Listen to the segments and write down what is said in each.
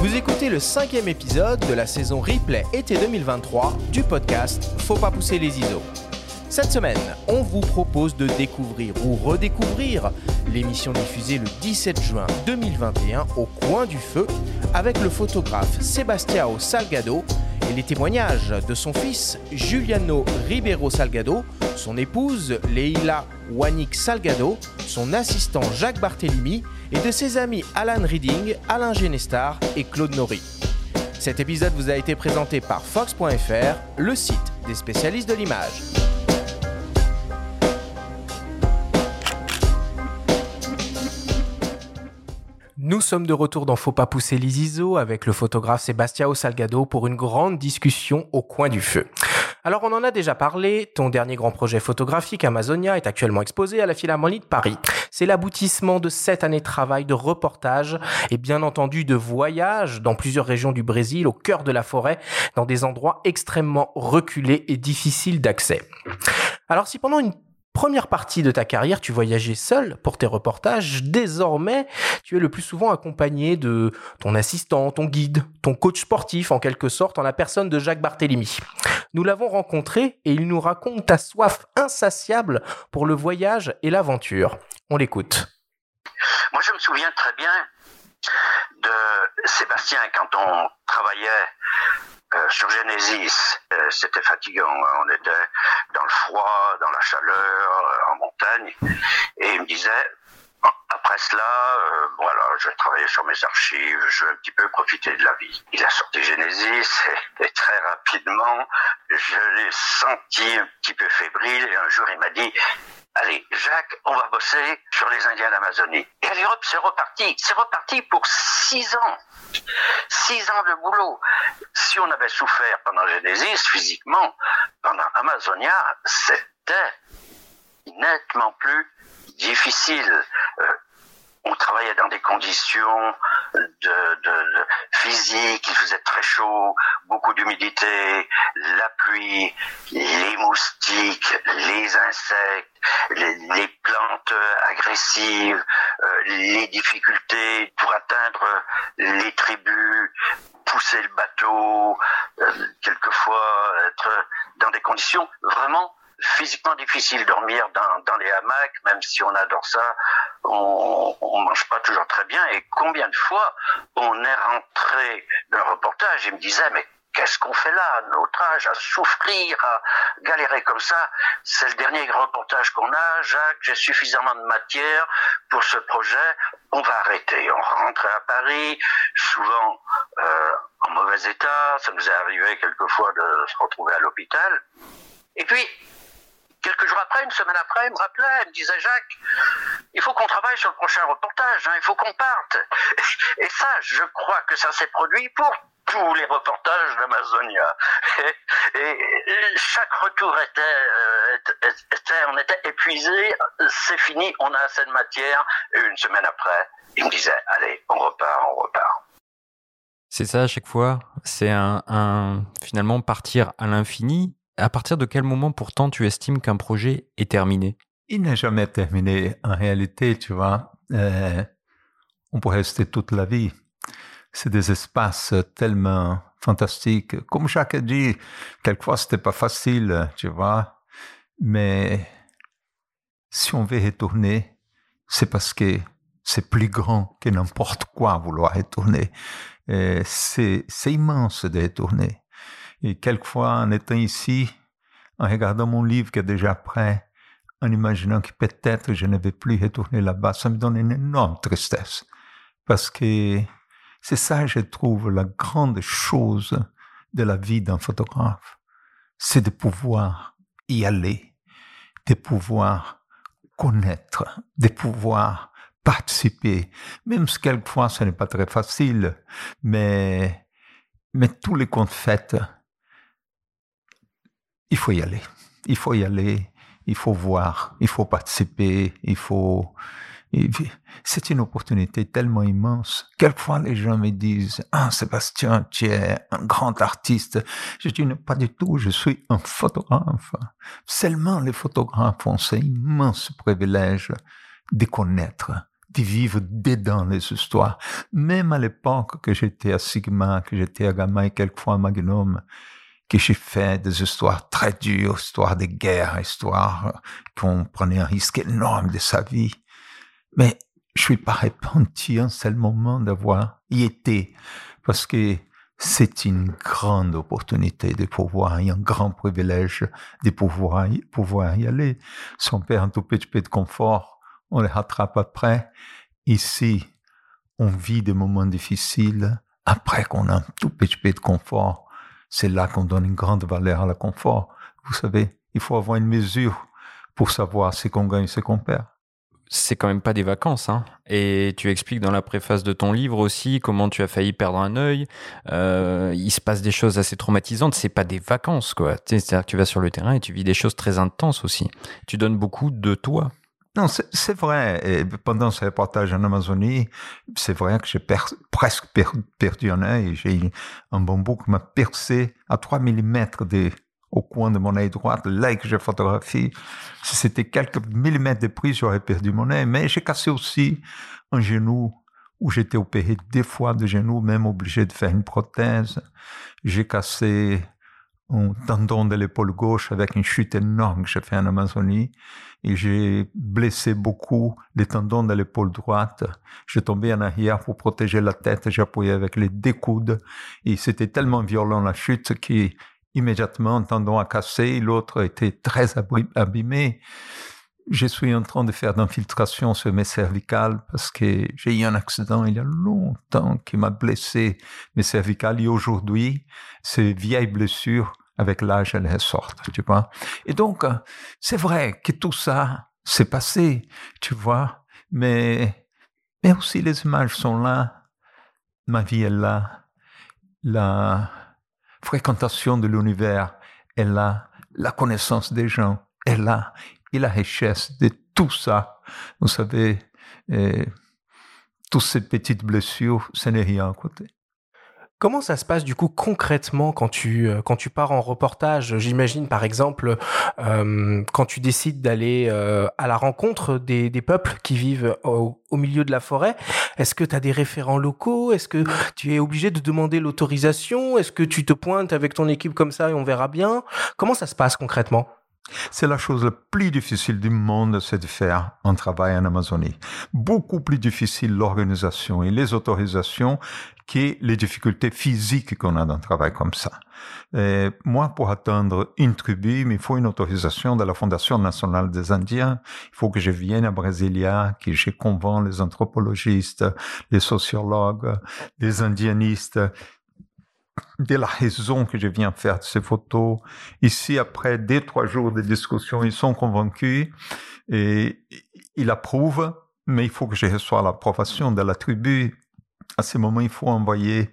Vous écoutez le cinquième épisode de la saison replay été 2023 du podcast Faut pas pousser les ISO. Cette semaine, on vous propose de découvrir ou redécouvrir l'émission diffusée le 17 juin 2021 au coin du feu avec le photographe Sebastiao Salgado et les témoignages de son fils Juliano Ribeiro Salgado, son épouse Leila Wanik Salgado, son assistant Jacques Barthélemy et de ses amis Alan Reading, Alain Genestar et Claude Nori. Cet épisode vous a été présenté par Fox.fr, le site des spécialistes de l'image. Nous sommes de retour dans Faut pas pousser les ISO avec le photographe Sebastiao Salgado pour une grande discussion au coin du feu. Alors on en a déjà parlé, ton dernier grand projet photographique Amazonia est actuellement exposé à la Philharmonie de Paris. C'est l'aboutissement de sept années de travail, de reportage et bien entendu de voyage dans plusieurs régions du Brésil, au cœur de la forêt, dans des endroits extrêmement reculés et difficiles d'accès. Alors si pendant une première partie de ta carrière, tu voyageais seul pour tes reportages. Désormais, tu es le plus souvent accompagné de ton assistant, ton guide, ton coach sportif en quelque sorte, en la personne de Jacques Barthélemy. Nous l'avons rencontré et il nous raconte ta soif insatiable pour le voyage et l'aventure. On l'écoute. Moi, je me souviens très bien de Sébastien quand on travaillait euh, sur Genesis, euh, c'était fatigant. Hein. On était dans le froid, dans la chaleur, euh, en montagne. Et il me disait, après cela, voilà, je vais travailler sur mes archives, je vais un petit peu profiter de la vie. Il a sorti Genesis et, et très rapidement, je l'ai senti un petit peu fébrile et un jour il m'a dit, Allez, Jacques, on va bosser sur les Indiens d'Amazonie. Hop, c'est reparti. C'est reparti pour six ans. Six ans de boulot. Si on avait souffert pendant Genesis physiquement, pendant Amazonia, c'était nettement plus difficile. Euh, on travaillait dans des conditions de, de, physiques, il faisait très chaud, beaucoup d'humidité, la pluie, les moustiques, les insectes, les, plantes agressives, euh, les difficultés pour atteindre les tribus, pousser le bateau, euh, quelquefois être dans des conditions vraiment physiquement difficile dormir dans, les hamacs, même si on adore ça, on, on mange pas toujours très bien. Et combien de fois on est rentré d'un reportage et me disait mais qu'est-ce qu'on fait là? À notre âge, à souffrir, à galérer comme ça C'est le dernier reportage qu'on a. Jacques, j'ai suffisamment de matière pour ce projet. On va arrêter. On rentre à Paris, souvent euh, en mauvais état. Ça nous est arrivé quelquefois de se retrouver à l'hôpital. Et puis, quelques jours après, une semaine après, il me rappelait, il me disait Jacques, il faut qu'on travaille sur le prochain reportage, hein, il faut qu'on parte. Et ça, je crois que ça s'est produit pour tous les reportages d'Amazonia. Et, chaque retour euh, était, on était épuisé, c'est fini, on a assez de matière. Et une semaine après, il me disait, allez, on repart, on repart. C'est ça à chaque fois. C'est un, finalement partir à l'infini à partir de quel moment pourtant tu estimes qu'un projet est terminé? Il n'est jamais terminé. En réalité, tu vois, euh, on pourrait rester toute la vie. C'est des espaces tellement fantastiques. Comme Jacques a dit, quelquefois c'était pas facile, tu vois. Mais si on veut retourner, c'est parce que c'est plus grand que n'importe quoi vouloir retourner. C'est immense de retourner. Et quelquefois, en étant ici, en regardant mon livre qui est déjà prêt, en imaginant que peut-être je ne vais plus retourner là-bas, ça me donne une énorme tristesse. Parce que c'est ça, je trouve, la grande chose de la vie d'un photographe. C'est de pouvoir y aller, de pouvoir connaître, de pouvoir participer, même si quelquefois ce n'est pas très facile, mais, mais tous les comptes faits, il faut y aller. Il faut y aller, il faut voir, il faut participer, il faut... C'est une opportunité tellement immense. Quelquefois, les gens me disent, ah, Sébastien, tu es un grand artiste. Je dis, pas du tout, je suis un photographe. Seulement les photographes ont ce immense privilège de connaître, de vivre dedans les histoires. Même à l'époque que j'étais à Sigma, que j'étais à Gamma et quelquefois à Magnum, que j'ai fait des histoires très dures, histoires de guerre, histoires qu'on prenait un risque énorme de sa vie. Mais je suis pas repenti un seul moment d'avoir y été, parce que c'est une grande opportunité de pouvoir, et un grand privilège de pouvoir y, pouvoir y aller. Son père un tout petit peu de confort, on les rattrape après. Ici, on vit des moments difficiles. Après qu'on a un tout petit peu de confort, c'est là qu'on donne une grande valeur à la confort. Vous savez, il faut avoir une mesure pour savoir ce qu'on gagne, ce qu'on perd c'est quand même pas des vacances. Hein. Et tu expliques dans la préface de ton livre aussi comment tu as failli perdre un œil. Euh, il se passe des choses assez traumatisantes. C'est pas des vacances, quoi. C'est-à-dire que tu vas sur le terrain et tu vis des choses très intenses aussi. Tu donnes beaucoup de toi. Non, c'est vrai. Et pendant ce reportage en Amazonie, c'est vrai que j'ai presque perdu un œil. J'ai un bambou qui m'a percé à 3 mm de, au coin de mon œil droit, l'œil que j'ai photographié. Si c'était quelques millimètres de prise, j'aurais perdu mon œil. Mais j'ai cassé aussi un genou où j'étais opéré deux fois de genou, même obligé de faire une prothèse. J'ai cassé un tendon de l'épaule gauche avec une chute énorme que j'ai fait en Amazonie. Et j'ai blessé beaucoup les tendons de l'épaule droite. J'ai tombé en arrière pour protéger la tête. Appuyé avec les deux coudes. Et c'était tellement violent la chute que immédiatement un tendon a cassé, l'autre était très abîmé. Je suis en train de faire d'infiltration sur mes cervicales parce que j'ai eu un accident il y a longtemps qui m'a blessé mes cervicales et aujourd'hui, ces vieilles blessures, avec l'âge, elles ressortent, tu vois. Et donc, c'est vrai que tout ça s'est passé, tu vois, mais, mais aussi les images sont là, ma vie est là, la, fréquentation de l'univers est là, la connaissance des gens est là, et la richesse de tout ça. Vous savez, euh, toutes ces petites blessures, ce n'est rien à côté. Comment ça se passe du coup concrètement quand tu euh, quand tu pars en reportage? J'imagine par exemple euh, quand tu décides d'aller euh, à la rencontre des, des peuples qui vivent au, au, milieu de la forêt. Est-ce que tu as des référents locaux? Est-ce que tu es obligé de demander l'autorisation? Est-ce que tu te pointes avec ton équipe comme ça et on verra bien? Comment ça se passe concrètement? C'est la chose la plus difficile du monde, c'est de faire un travail en Amazonie. Beaucoup plus difficile l'organisation et les autorisations les difficultés physiques qu'on a dans un travail comme ça. Moi, pour atteindre une tribu, il faut une autorisation de la Fondation nationale des Indiens. Il faut que je vienne à Brasilia, que je convainc les anthropologistes, les sociologues, les indianistes de la raison que je viens faire de ces photos. Ici, après deux, trois jours de discussion, ils sont convaincus et ils approuvent, mais il faut que je reçoive l'approbation de la tribu. À ce moment, il faut envoyer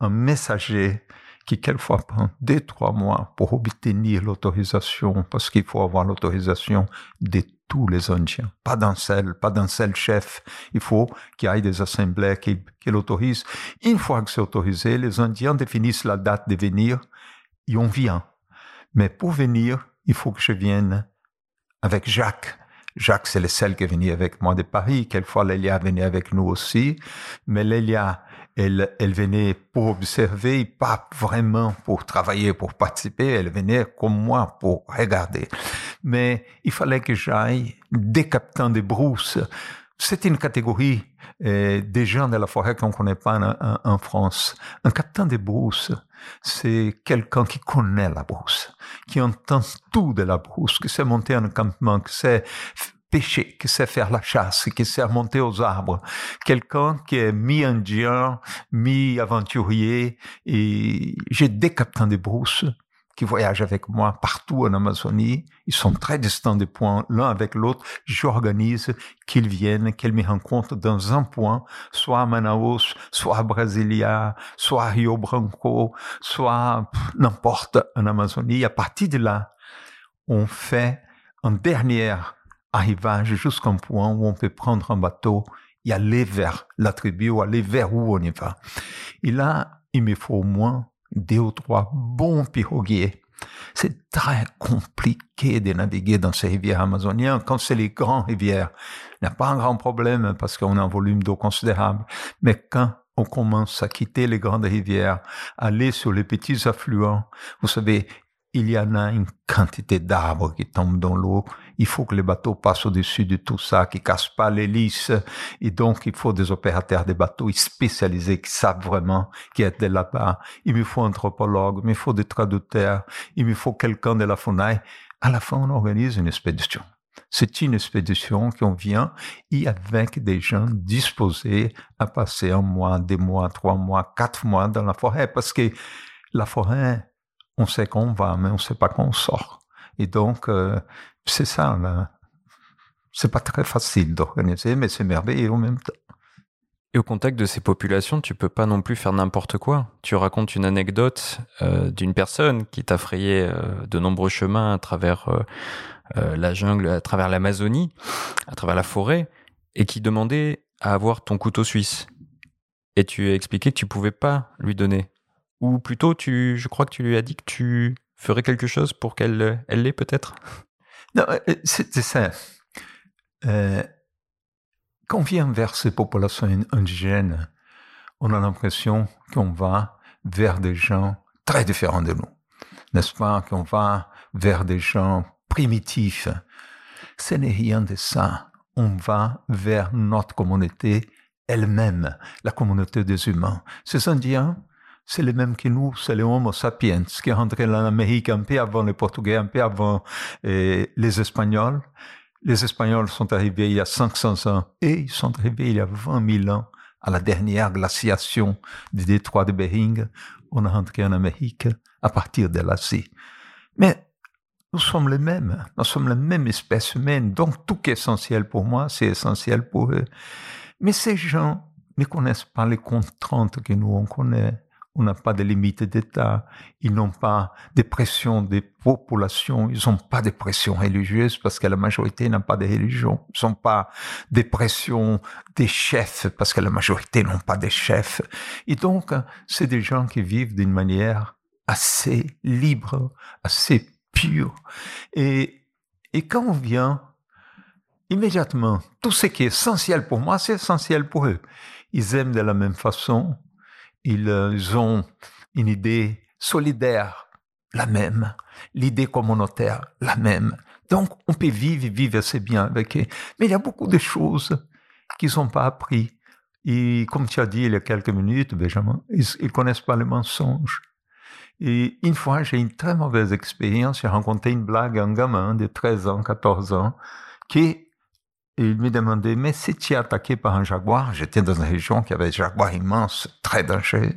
un messager qui quelquefois prend deux, trois mois pour obtenir l'autorisation, parce qu'il faut avoir l'autorisation de tous les Indiens, pas d'un seul, pas d'un seul chef. Il faut qu'il y ait des assemblées qui, qui l'autorisent. Une fois que c'est autorisé, les Indiens définissent la date de venir et on vient. Mais pour venir, il faut que je vienne avec Jacques. Jacques, c'est le seul qui est venu avec moi de Paris. Quelquefois, Lélia venait avec nous aussi. Mais Lélia, elle, elle venait pour observer, pas vraiment pour travailler, pour participer. Elle venait comme moi pour regarder. Mais il fallait que j'aille des capitaines de brousse. C'est une catégorie euh, des gens de la forêt qu'on ne connaît pas en, France. Un capitaine de brousse, c'est quelqu'un qui connaît la brousse, qui entend tout de la brousse, qui sait monter en campement, qui sait pêcher, qui sait faire la chasse, qui sait monter aux arbres. Quelqu'un qui est mi-indien, mi-aventurier. Et j'ai des capitaines de brousse qui voyagent avec moi partout en Amazonie. Ils sont très distants des points l'un avec l'autre. J'organise qu'ils viennent, qu'ils me rencontrent dans un point, soit à Manaus, soit à Brasilia, soit à Rio Branco, soit n'importe en Amazonie. À partir de là, on fait un dernier arrivage jusqu'à un point où on peut prendre un bateau et aller vers la tribu ou aller vers où on y va. Et là, il me faut au moins deux ou trois bons piroguiers C'est très compliqué de naviguer dans ces rivières amazoniennes. Quand c'est les grandes rivières, il n'y a pas un grand problème parce qu'on a un volume d'eau considérable. Mais quand on commence à quitter les grandes rivières, aller sur les petits affluents, vous savez, il y en a une quantité d'arbres qui tombent dans l'eau. Il faut que les bateaux passent au-dessus de tout ça, qui cassent pas l'hélice. Et donc, il faut des opérateurs de bateaux spécialisés qui savent vraiment, qui est de là-bas. Il me faut un anthropologue, il me faut des traducteurs, il me faut quelqu'un de la FUNAI. À la fin, on organise une expédition. C'est une expédition qu'on vient et avec des gens disposés à passer un mois, deux mois, trois mois, quatre mois dans la forêt parce que la forêt, on sait qu'on va, mais on ne sait pas qu'on sort. Et donc, euh, c'est ça. C'est pas très facile d'organiser, mais c'est merveilleux en même temps. Et au contact de ces populations, tu peux pas non plus faire n'importe quoi. Tu racontes une anecdote euh, d'une personne qui t'a frayé euh, de nombreux chemins à travers la jungle, à travers l'Amazonie, à travers la forêt, et qui demandait à avoir ton couteau suisse. Et tu as expliqué que tu pouvais pas lui donner. Ou plutôt, tu, je crois que tu lui as dit que tu ferais quelque chose pour qu'elle elle l'ait peut-être? Non, euh, c'est ça. Euh, quand on vient vers ces populations indigènes, on a l'impression qu'on va vers des gens très différents de nous. N'est-ce pas? Qu'on va vers des gens primitifs. Ce n'est rien de ça. On va vers notre communauté elle-même, la communauté des humains. Ces Indiens, c'est le même que nous, c'est le Homo sapiens qui est rentré en Amérique un peu avant les Portugais, un peu avant les Espagnols. Les Espagnols sont arrivés il y a 500 ans et ils sont arrivés il y a 20 000 ans à la dernière glaciation du détroit de Bering. On est rentré en Amérique à partir de l'Asie. Mais nous sommes les mêmes, nous sommes la même espèce humaine, donc tout qui est essentiel pour moi, c'est essentiel pour eux. Mais ces gens ne connaissent pas les contraintes que nous on connaît on n'a pas de limites d'État, ils n'ont pas de pression des populations, ils n'ont pas de pression religieuse parce que la majorité n'a pas de religion, ils n'ont pas de pression des chefs parce que la majorité n'ont pas de chefs. Et donc, c'est des gens qui vivent d'une manière assez libre, assez pure. Et, et quand on vient, immédiatement, tout ce qui est essentiel pour moi, c'est essentiel pour eux. Ils aiment de la même façon, ils ont une idée solidaire, la même, l'idée communautaire, la même. Donc, on peut vivre vivre assez bien avec eux. Mais il y a beaucoup de choses qu'ils n'ont pas appris. Et comme tu as dit il y a quelques minutes, Benjamin, ils ne connaissent pas les mensonges. Et une fois, j'ai une très mauvaise expérience. J'ai rencontré une blague, un gamin de 13 ans, 14 ans, qui il me demandait, mais si tu es attaqué par un jaguar, j'étais dans une région qui avait des jaguars immenses, très dangereux.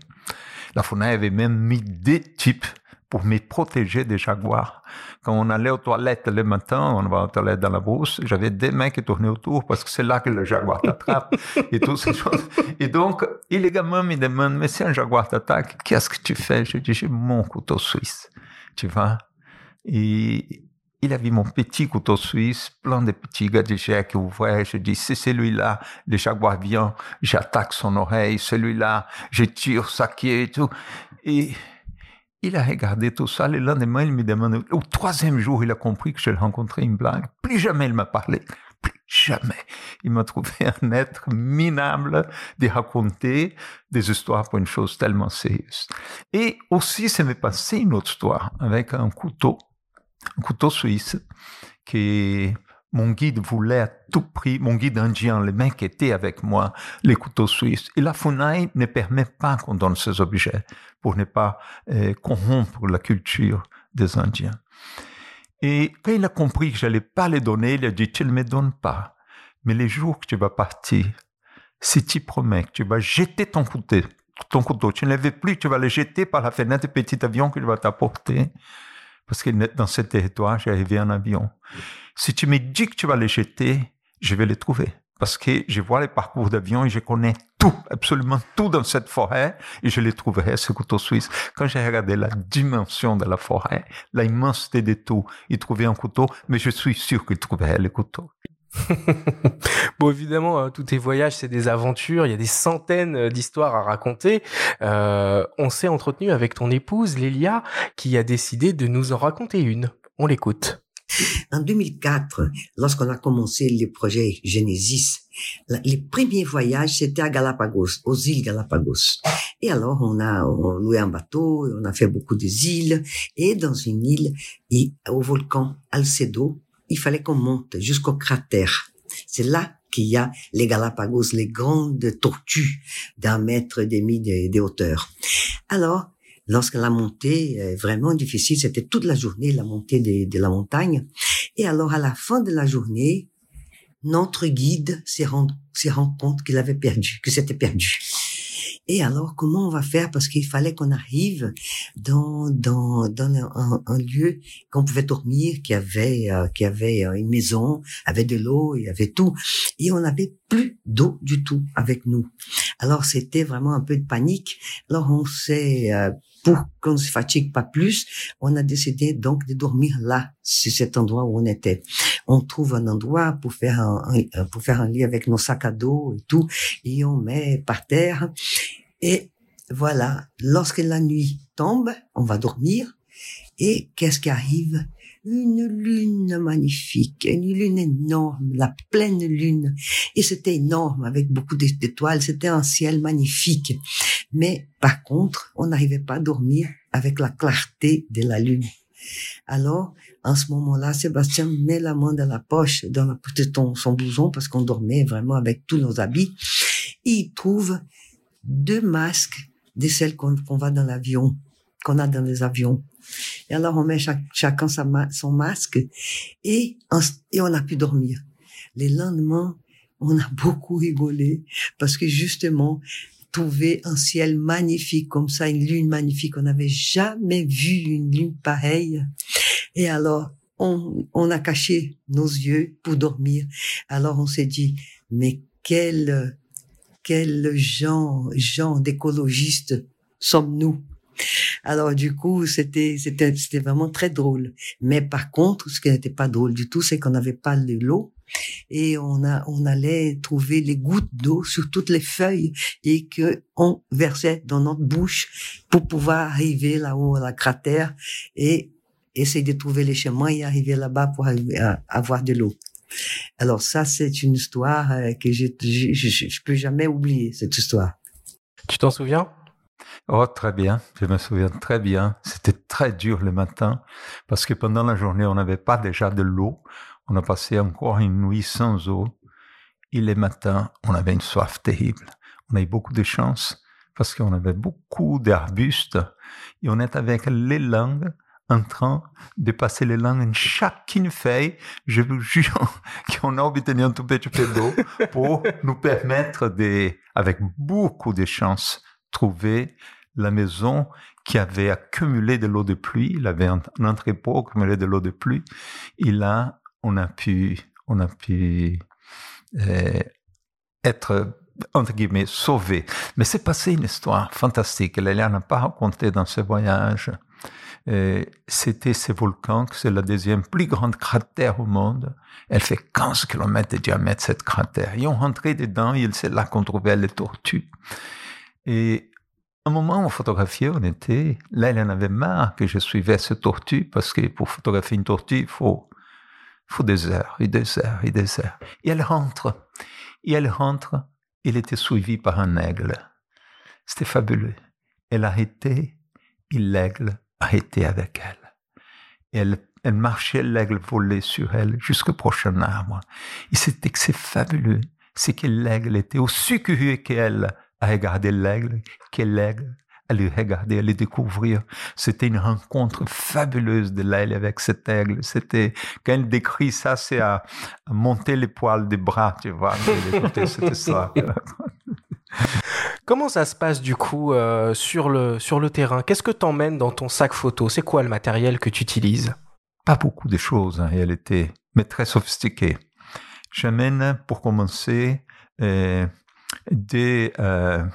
La FUNAI avait même mis des types pour me protéger des jaguars. Quand on allait aux toilettes le matin, on va aux toilettes dans la brousse, j'avais des mains qui tournaient autour parce que c'est là que le jaguar t'attrape et toutes ces choses. Et donc, les gamins me demandent, mais si un jaguar t'attaque, qu'est-ce que tu fais? Je dis, j'ai mon couteau suisse. Tu vois? Et, il avait mon petit couteau suisse, plein de petits gadgets qui ouvraient. Je dis, c'est celui-là, le jaguar vient, j'attaque son oreille, celui-là, je tire sa queue et tout. Et il a regardé tout ça. Le lendemain, il me demande, au troisième jour, il a compris que je rencontré une blague. Plus jamais il m'a parlé. Plus jamais. Il m'a trouvé un être minable de raconter des histoires pour une chose tellement sérieuse. Et aussi, ça m'est passé une autre histoire avec un couteau un couteau suisse que mon guide voulait à tout prix, mon guide indien, le mec était avec moi, les couteaux suisses. Et la FUNAI ne permet pas qu'on donne ces objets pour ne pas euh, corrompre la culture des Indiens. Et quand il a compris que je n'allais pas les donner, il a dit, tu ne me donnes pas. Mais les jours que tu vas partir, si tu promets que tu vas jeter ton couteau, ton couteau, tu ne le veux plus, tu vas le jeter par la fenêtre du petit avion que je vais t'apporter, parce que dans ce territoire, j'ai arrivé en avion. Si tu me dis que tu vas les jeter, je vais les trouver. Parce que je vois les parcours d'avion et je connais tout, absolument tout dans cette forêt et je les trouverai, ce couteau suisse. Quand j'ai regardé la dimension de la forêt, l'immensité de tout, il trouvait un couteau, mais je suis sûr qu'il trouverait le couteau. bon, évidemment, hein, tous tes voyages, c'est des aventures. Il y a des centaines euh, d'histoires à raconter. Euh, on s'est entretenu avec ton épouse, Lélia, qui a décidé de nous en raconter une. On l'écoute. En 2004, lorsqu'on a commencé le projet Genesis, les premiers voyages, c'était à Galapagos, aux îles Galapagos. Et alors, on a loué un bateau, on a fait beaucoup d'îles. Et dans une île, au volcan Alcedo, il fallait qu'on monte jusqu'au cratère. C'est là qu'il y a les Galapagos, les grandes tortues d'un mètre et demi de, hauteur. Alors, lorsque la montée est vraiment difficile, c'était toute la journée la montée de, la montagne. Et alors, à la fin de la journée, notre guide s'est rendu, rendu compte qu'il avait perdu, que c'était perdu. Et alors, comment on va faire? Parce qu'il fallait qu'on arrive dans dans dans un, lieu qu'on pouvait dormir, qui avait euh, qui avait euh, une maison, avait de l'eau, il y avait tout, et on n'avait plus d'eau du tout avec nous. Alors c'était vraiment un peu de panique. Alors on s'est euh, pour qu'on ne se fatigue pas plus, on a décidé donc de dormir là, sur cet endroit où on était. On trouve un endroit pour faire un, un, pour faire un lit avec nos sacs à dos et tout, et on met par terre. Et voilà, lorsque la nuit tombe, on va dormir. Et qu'est-ce qui arrive? Une lune magnifique, une lune énorme, la pleine lune. Et c'était énorme, avec beaucoup d'étoiles, c'était un ciel magnifique. Mais par contre, on n'arrivait pas à dormir avec la clarté de la lune. Alors, en ce moment-là, Sébastien met la main dans la poche, dans la, de son blouson, parce qu'on dormait vraiment avec tous nos habits. Et il trouve deux masques de celles qu'on va dans l'avion, qu'on a dans les avions. Et alors, on met chacun sa, son masque et et on a pu dormir. Les lendemains, on a beaucoup rigolé parce que justement, un ciel magnifique comme ça, une lune magnifique. On n'avait jamais vu une lune pareille. Et alors, on, on a caché nos yeux pour dormir. Alors, on s'est dit, mais quel, quel genre, genre d'écologistes sommes-nous? Alors du coup, c'était c'était c'était vraiment très drôle. Mais par contre, ce qui n'était pas drôle du tout, c'est qu'on n'avait pas de l'eau et on a on allait trouver les gouttes d'eau sur toutes les feuilles et que on versait dans notre bouche pour pouvoir arriver là-haut à la cratère et essayer de trouver les chemins et arriver là-bas pour avoir de l'eau. Alors ça, c'est une histoire euh, que je, je, je, je peux jamais oublier cette histoire. Tu t'en souviens? Oh, très bien. Je me souviens très bien. C'était très dur le matin parce que pendant la journée, on n'avait pas déjà de l'eau. On a passé encore une nuit sans eau. Et le matin, on avait une soif terrible. On a eu beaucoup de chance parce qu'on avait beaucoup d'arbustes et on est avec les langues en train de passer les langues en chacune feuille. Je vous jure qu'on a obtenu un tout petit peu d'eau pour nous permettre de, avec beaucoup de chance, trouver la maison qui avait accumulé de l'eau de pluie. Il avait un, entrepôt accumulé de l'eau de pluie. Et là, on a pu, on a pu euh, être entre guillemets sauvé. Mais c'est passé une histoire fantastique. Lélia n'a pas raconté dans ce voyage. Euh, c'était ce volcan, c'est la deuxième plus grande cratère au monde. Elle fait 15 km de diamètre, cette cratère. Et on rentrait dedans, et c'est là qu'on trouvait les tortues. Et un moment, on photographiait, on était, là, elle en avait marre que je suivais ce tortue, parce que pour photographier une tortue, il faut, faut des heures, et des heures, et des heures. Et elle rentre. Et elle rentre, elle était suivie par un aigle. C'était fabuleux. Elle arrêtait, et l'aigle arrêtait avec elle, elle marchait, l'aigle volait sur elle jusqu'au prochain arbre. Et c'était que c'est fabuleux. C'est que l'aigle était aussi curieux qu'elle à regarder l'aigle, que l'aigle à le regarder, à le découvrir. C'était une rencontre fabuleuse de l'aigle avec cet aigle. C'était, quand elle décrit ça, c'est à, monter les poils des bras, tu vois, ça. Comment ça se passe du coup euh, sur, le, sur le terrain? Qu'est-ce que tu emmènes dans ton sac photo? C'est quoi le matériel que tu utilises? Pas beaucoup de choses en réalité, mais très sophistiqué. J'amène pour commencer euh, des, euh,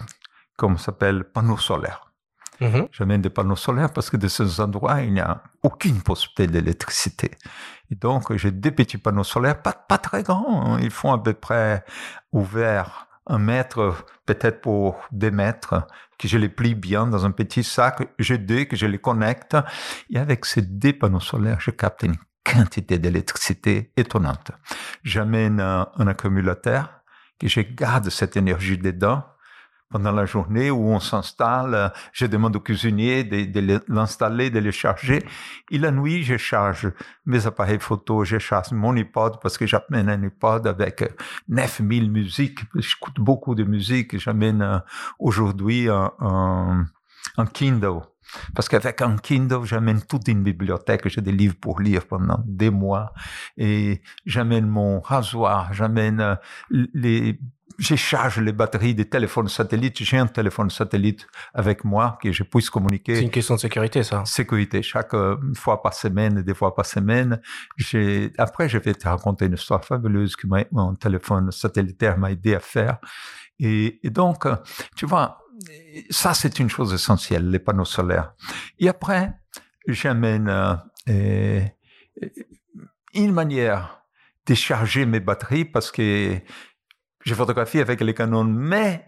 comment s'appelle, panneaux solaires. Mhm. J'amène des panneaux solaires parce que de ces endroits, il n'y a aucune possibilité d'électricité. Et donc, j'ai des petits panneaux solaires, pas, pas très grands. hein. Ils font à peu près ouvert un mètre, peut-être pour des mètres, que je les plie bien dans un petit sac. J'ai deux que je les connecte. Et avec ces deux panneaux solaires, je capte une quantité d'électricité étonnante. J'amène un, un accumulateur que je garde cette énergie dedans pendant la journée où on s'installe. euh, Je demande au cuisinier de, de le- l'installer, de le charger. Et la nuit, je charge mes appareils photo, je charge mon iPod parce que j'amène un iPod avec euh, 9000 musiques. J'écoute beaucoup de musique. J'amène euh, aujourd'hui un, un, Kindle. Parce qu'avec un Kindle, j'amène toute une bibliothèque, j'ai des livres pour lire pendant des mois. Et j'amène mon rasoir, j'amène euh, les, je charge les batteries des téléphones satellites. J'ai un téléphone satellite avec moi que je puisse C'est communiquer. une question de sécurité, ça. Sécurité, chaque euh, fois par semaine, des fois par semaine. Après, je vais te raconter une histoire fabuleuse que mon téléphone satellitaire m'a aidé à faire. Et, et donc, euh, tu vois, ça, c'est une chose essentielle, les panneaux solaires. Et après, j'amène euh, euh, une manière de charger mes batteries parce que je photographie avec les Canon, mais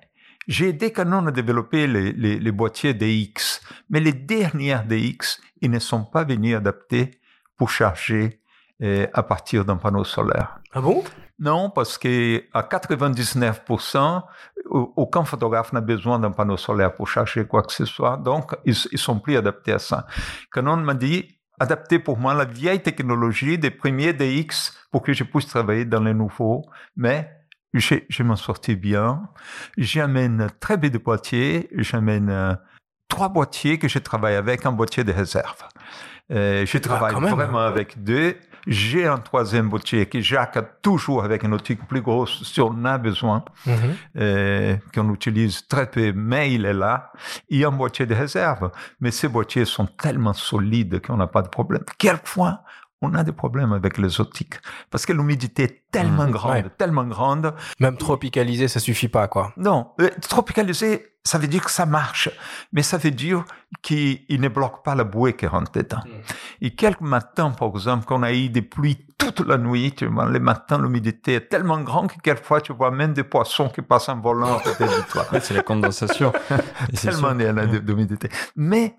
j'ai aidé Canon à développer les, les, les boîtiers DX. Mais les dernières DX, ils ne sont pas venus adaptés pour charger euh, à partir d'un panneau solaire. Ah bon? Non, parce que à 99%, au- aucun photographe n'a besoin d'un panneau solaire pour charger quoi que ce soit. Donc, ils, ils sont plus adaptés à ça. Canon m'a dit, adapter pour moi la vieille technologie des premiers DX pour que je puisse travailler dans les nouveaux. Mais je, je m'en sortis bien. J'amène très peu de boîtiers. J'amène euh, trois boîtiers que je travaille avec, un boîtier de réserve. Euh, je travaille quand même. vraiment avec deux. J'ai un troisième boîtier que Jacques a toujours avec une optique plus grosse si on a besoin, Mhm. euh, qu'on utilise très peu, mais il est là. Il y a un boîtier de réserve, mais ces boîtiers sont tellement solides qu'on n'a pas de problème. Quelquefois, on a des problèmes avec les optiques parce que l'humidité est tellement Mmh, grande, ouais. tellement grande. Même tropicalisé, ça suffit pas, quoi. Non, euh, tropicalisé, ça veut dire que ça marche, mais ça veut dire qu'il il ne bloque pas la bouée qui rentre dedans. Et quelques matins, par exemple, qu'on a eu des pluies toute la nuit, tu vois, les matins, l'humidité est tellement grande que quelquefois, tu vois même des poissons qui passent en volant à côté de toi. C'est la condensation. Tellement il y a d'humidité. Mais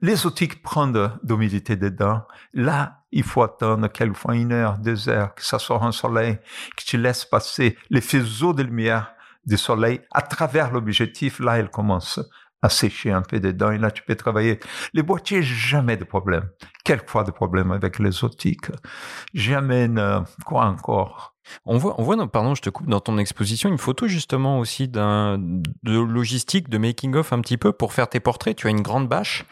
les optiques prennent d'humidité dedans. Là, il faut attendre quelquefois une heure, deux heures, que ça sort un soleil, que tu laisses passer les faisceaux de lumière du soleil à travers l'objectif. Là, il commence à sécher un peu dedans et là, tu peux travailler. Les boîtiers, jamais de problème. Quelquefois de problème avec les optiques. Euh, quoi encore? On voit, on voit dans- pardon, je te coupe, dans ton exposition, une photo justement aussi d'un, de logistique, de making-of un petit peu pour faire tes portraits. Tu as une grande bâche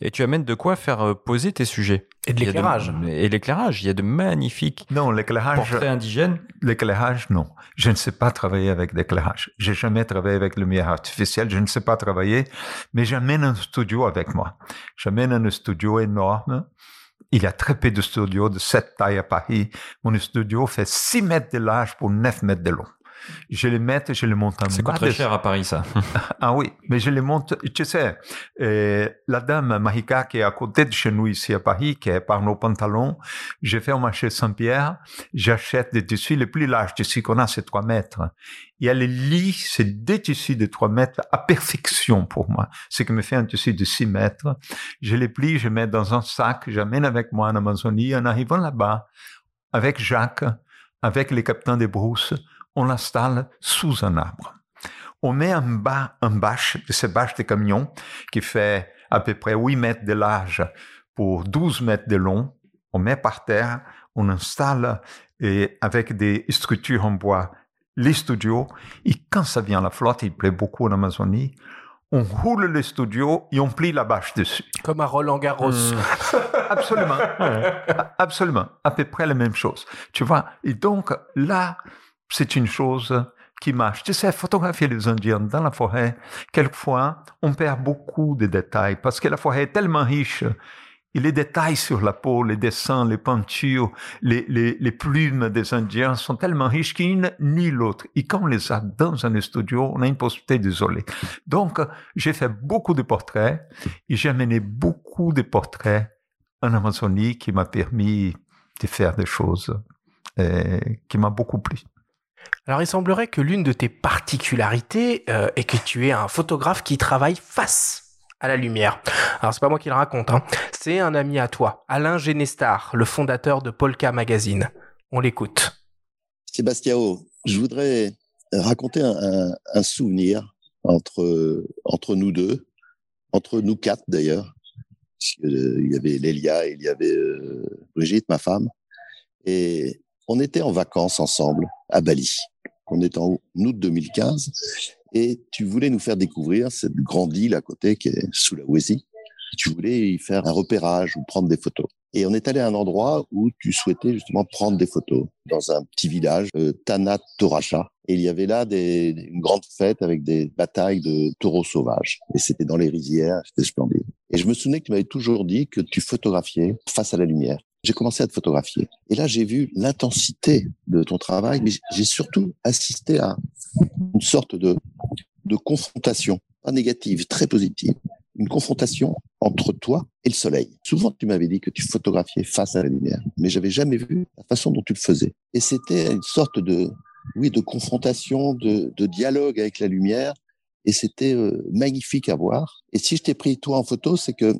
et tu amènes de quoi faire euh, poser tes sujets. Et de l'éclairage. Et l'éclairage. Il y a de magnifiques Non, l'éclairage. portraits indigènes. L'éclairage, non. Je ne sais pas travailler avec l'éclairage. J'ai jamais travaillé avec le lumière artificielle. Je ne sais pas travailler, mais j'amène un studio avec moi. J'amène un studio énorme. Il y a très peu de studios de cette taille à Paris. Mon studio fait 6 mètres de large pour 9 mètres de long. Je les mets, je les monte en coûte très cher à Paris, ça? ah oui, mais je les monte. Tu sais, euh, la dame Mahika qui est à côté de chez nous ici à Paris, qui est par nos pantalons, j'ai fait au marché Saint-Pierre, j'achète des tissus, les plus larges tissus qu'on a, c'est 3 mètres. Et elle lit ces deux tissus de 3 mètres à perfection pour moi. Ce qui me fait un tissu de 6 mètres. Je les plie, je mets dans un sac, j'amène avec moi en Amazonie. En arrivant là-bas, avec Jacques, avec les capitaines des brousses, on l'installe sous un arbre on met un bas, un bâche, de ces bâches de camion qui fait à peu près 8 mètres de large pour 12 mètres de long. On met par terre, on installe et avec des structures en bois les studios. Et quand ça vient à la flotte, il plaît beaucoup en Amazonie, on roule les studios et on plie la bâche dessus. Comme à Roland Garros. Hmm. Absolument. Absolument. À peu près la même chose. Tu vois? Et donc, là, c'est une chose qui marche. Tu sais, photographier les Indiens dans la forêt, quelquefois, on perd beaucoup de détails parce que la forêt est tellement riche Et les détails sur la peau, les dessins, les peintures, les, les, plumes des Indiens sont tellement riches qu'une ni l'autre. Et quand on les a dans un studio, on a une possibilité d'isoler. Donc, j'ai fait beaucoup de portraits et j'ai amené beaucoup de portraits en Amazonie qui m'a permis de faire des choses euh, qui m'a beaucoup plu. Alors il semblerait que l'une de tes particularités euh, est que tu es un photographe qui travaille face à la lumière. Alors c'est pas moi qui le raconte, hein. c'est un ami à toi, Alain Genestar, le fondateur de Polka Magazine. On l'écoute. Sébastiao, je voudrais raconter un, souvenir entre entre nous deux, entre nous quatre d'ailleurs. Il y avait Lélia, il y avait euh, Brigitte, ma femme, et on était en vacances ensemble à Bali. On est en août 2015 et tu voulais nous faire découvrir cette grande île à côté qui est Sulawesi. Tu voulais y faire un repérage ou prendre des photos. Et on est allé à un endroit où tu souhaitais justement prendre des photos, dans un petit village, euh, Tanat Toracha. Et il y avait là des, une grande fête avec des batailles de taureaux sauvages. Et c'était dans les rizières, c'était splendide. Et je me souvenais que tu m'avais toujours dit que tu photographiais face à la lumière j'ai commencé à te photographier. Et là, j'ai vu l'intensité de ton travail, mais j'ai surtout assisté à une sorte de, confrontation, pas négative, très positive. Une confrontation entre toi et le soleil. Souvent, tu m'avais dit que tu photographiais face à la lumière, mais j'avais jamais vu la façon dont tu le faisais. Et c'était une sorte de, oui, de confrontation, de, de dialogue avec la lumière. Et c'était euh, magnifique à voir. Et si je t'ai pris toi en photo, c'est que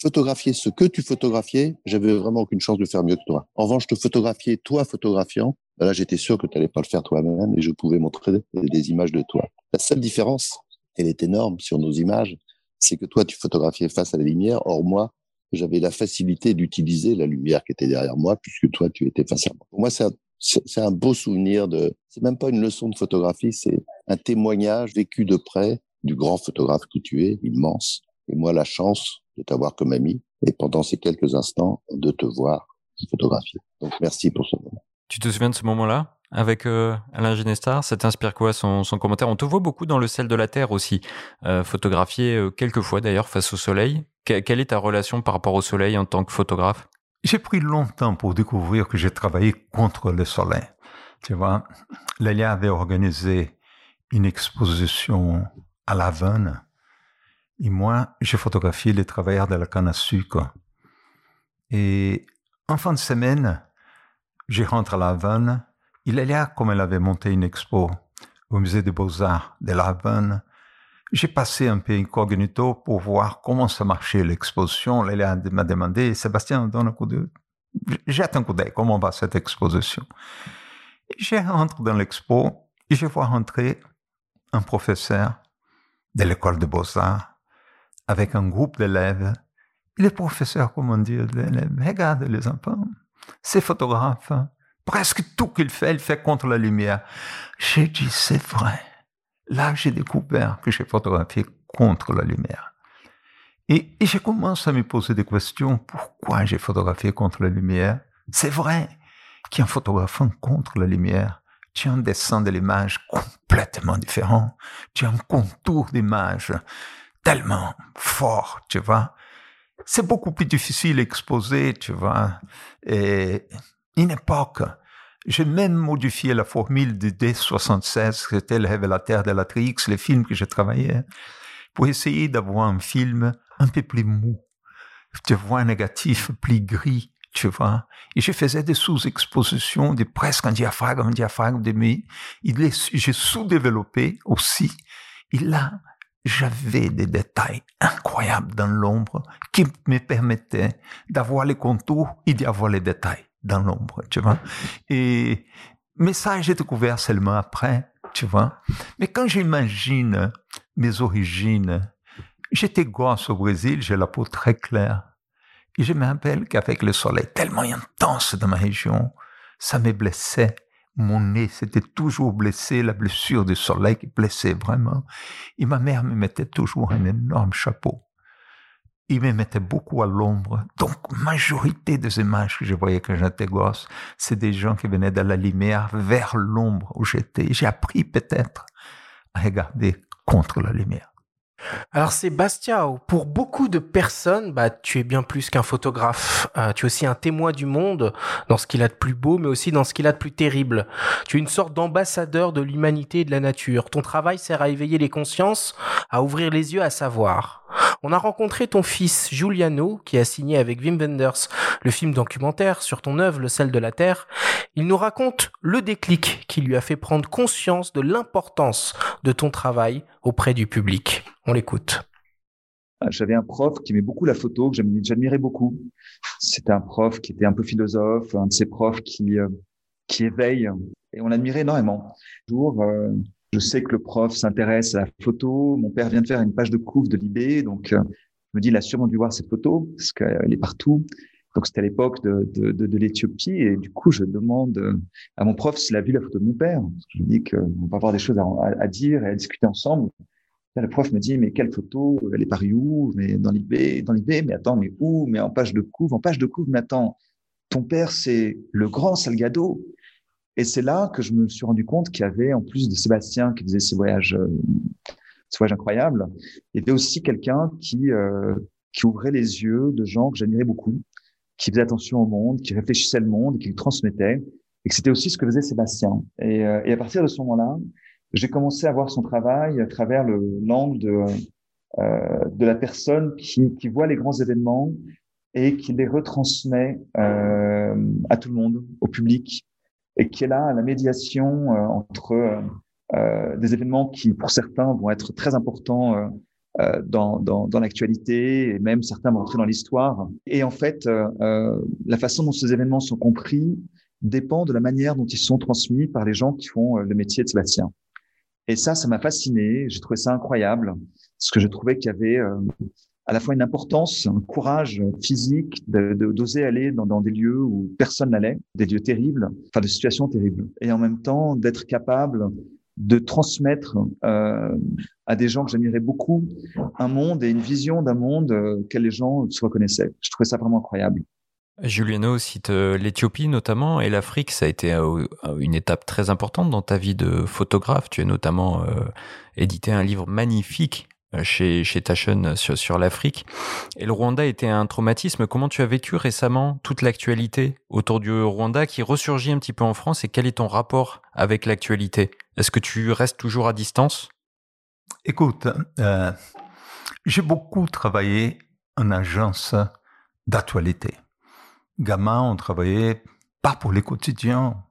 photographier ce que tu photographiais, j'avais vraiment aucune chance de faire mieux que toi. En revanche, te photographier toi photographiant, ben là j'étais sûr que tu n'allais pas le faire toi-même et je pouvais montrer des images de toi. La seule différence, elle est énorme sur nos images, c'est que toi tu photographiais face à la lumière, or moi j'avais la facilité d'utiliser la lumière qui était derrière moi puisque toi tu étais face à moi. Pour moi c'est un, un beau souvenir de, c'est même pas une leçon de photographie, c'est un témoignage vécu de près du grand photographe que tu es, immense. Et moi, la chance de t'avoir comme ami et pendant ces quelques instants de te voir photographier. Donc merci pour ce moment. Tu te souviens de ce moment-là avec euh, Alain Ginestar Ça t'inspire quoi son, son, commentaire? On te voit beaucoup dans le sel de la Terre aussi, euh, photographié euh, quelques fois d'ailleurs face au soleil. quelle est ta relation par rapport au soleil en tant que photographe? J'ai pris longtemps pour découvrir que j'ai travaillé contre le soleil. Tu vois, Lélia avait organisé une exposition à La Havane et moi, j'ai photographié les travailleurs de la canne à sucre. Et en fin de semaine, je rentre à La Havane. Il est là, comme elle avait monté une expo au musée des Beaux-Arts de La Havane. J'ai passé un peu incognito pour voir comment ça marchait l'exposition. Lélia m'a demandé, Sébastien, donne un coup de... Jette un coup d'œil, comment va cette exposition? Je rentre dans l'expo et je vois rentrer un professeur de l'école des Beaux-Arts avec un groupe d'élèves. Et le professeur, comment dire, regarde les enfants, c'est photographe, presque tout qu'il fait, il fait contre la lumière. J'ai dit, c'est vrai. Là, j'ai découvert que j'ai photographié contre la lumière. Et, et je commence à me poser des questions. Pourquoi j'ai photographié contre la lumière? C'est vrai qu'en photographiant contre la lumière, tu as un dessin de l'image complètement différent. Tu as un contour d'image tellement fort, tu vois. C'est beaucoup plus difficile à exposer, tu vois. Et une époque, j'ai même modifié la formule du D76, c'était le révélateur de la Trix, les films que j'ai travaillé, pour essayer d'avoir un film un peu plus mou. Tu vois, un négatif plus gris, tu vois. Et je faisais des sous-expositions, de presque un diaphragme, un diaphragme demi. J'ai sous-développé aussi. Et là, j'avais des détails incroyables dans l'ombre qui me permettaient d'avoir les contours et d'avoir les détails dans l'ombre, tu vois. Et, mais ça, j'ai découvert seulement après, tu vois. Mais quand j'imagine mes origines, j'étais gosse au Brésil, j'ai la peau très claire. Et je me rappelle qu'avec le soleil tellement intense dans ma région, ça me blessait mon nez s'était toujours blessé, la blessure du soleil qui blessait vraiment. Et ma mère me mettait toujours un énorme chapeau. Il me mettait beaucoup à l'ombre. Donc, majorité des images que je voyais quand j'étais gosse, c'est des gens qui venaient de la lumière vers l'ombre où j'étais. J'ai appris peut-être à regarder contre la lumière. Alors Sébastien, pour beaucoup de personnes, bah, tu es bien plus qu'un photographe. Euh, tu es aussi un témoin du monde dans ce qu'il a de plus beau, mais aussi dans ce qu'il a de plus terrible. Tu es une sorte d'ambassadeur de l'humanité et de la nature. Ton travail sert à éveiller les consciences, à ouvrir les yeux, à savoir. On a rencontré ton fils Giuliano, qui a signé avec Wim Wenders le film documentaire sur ton œuvre Le sel de la terre. Il nous raconte le déclic qui lui a fait prendre conscience de l'importance de ton travail auprès du public. On l'écoute. Ah, j'avais un prof qui aimait beaucoup la photo, que j'admirais beaucoup. C'était un prof qui était un peu philosophe, un de ces profs qui, euh, qui éveille, et on l'admirait énormément. Toujours, euh, je sais que le prof s'intéresse à la photo. Mon père vient de faire une page de couvre de Libé, donc euh, je me dis, il a sûrement dû voir cette photo parce qu'elle est partout. Donc c'était à l'époque de, de, l'Éthiopie et du coup je demande à mon prof s'il a vu la photo de mon père. je lui dis qu'on va avoir des choses à, dire et à discuter ensemble. Là, le prof me dit mais quelle photo? Elle est parue où? Mais dans l'IB, dans l'IB. Mais attends, mais où? Mais en page de couvre, en page de couvre. Mais attends, ton père c'est le grand Salgado. Et c'est là que je me suis rendu compte qu'il y avait, en plus de Sébastien qui faisait ces voyages, euh, ces voyages incroyables, il y avait aussi quelqu'un qui, euh, qui ouvrait les yeux de gens que j'admirais beaucoup, qui faisait attention au monde, qui réfléchissait le monde, qui le transmettait. Et c'était aussi ce que faisait Sébastien. Et, euh, et à partir de ce moment-là, j'ai commencé à voir son travail à travers le l'angle de, euh, de la personne qui, qui voit les grands événements et qui les retransmet euh, à tout le monde, au public, et qui est là à la médiation euh, entre euh, euh, des événements qui, pour certains, vont être très importants dans, dans, dans l'actualité et même certains vont entrer dans l'histoire. Et en fait, la façon dont ces événements sont compris dépend de la manière dont ils sont transmis par les gens qui font le métier de Sébastien. Et ça, ça m'a fasciné. J'ai trouvé ça incroyable parce que je trouvais qu'il y avait à la fois une importance, un courage physique d'oser de, aller dans, des lieux où personne n'allait, des lieux terribles, enfin des situations terribles, et en même temps d'être capable de transmettre euh, à des gens que j'admirais beaucoup un monde et une vision d'un monde euh, auquel les gens se reconnaissaient. Je trouvais ça vraiment incroyable. Juliano cite euh, l'Éthiopie notamment et l'Afrique, ça a été euh, une étape très importante dans ta vie de photographe. Tu as notamment édité un livre magnifique euh, chez, Taschen sur, l'Afrique. Et le Rwanda était un traumatisme. Comment tu as vécu récemment toute l'actualité autour du Rwanda qui ressurgit un petit peu en France et quel est ton rapport avec l'actualité? Est-ce que tu restes toujours à distance? Écoute, euh, j'ai beaucoup travaillé en agence d'actualité. Gamin, on travaillait pas pour les quotidiens.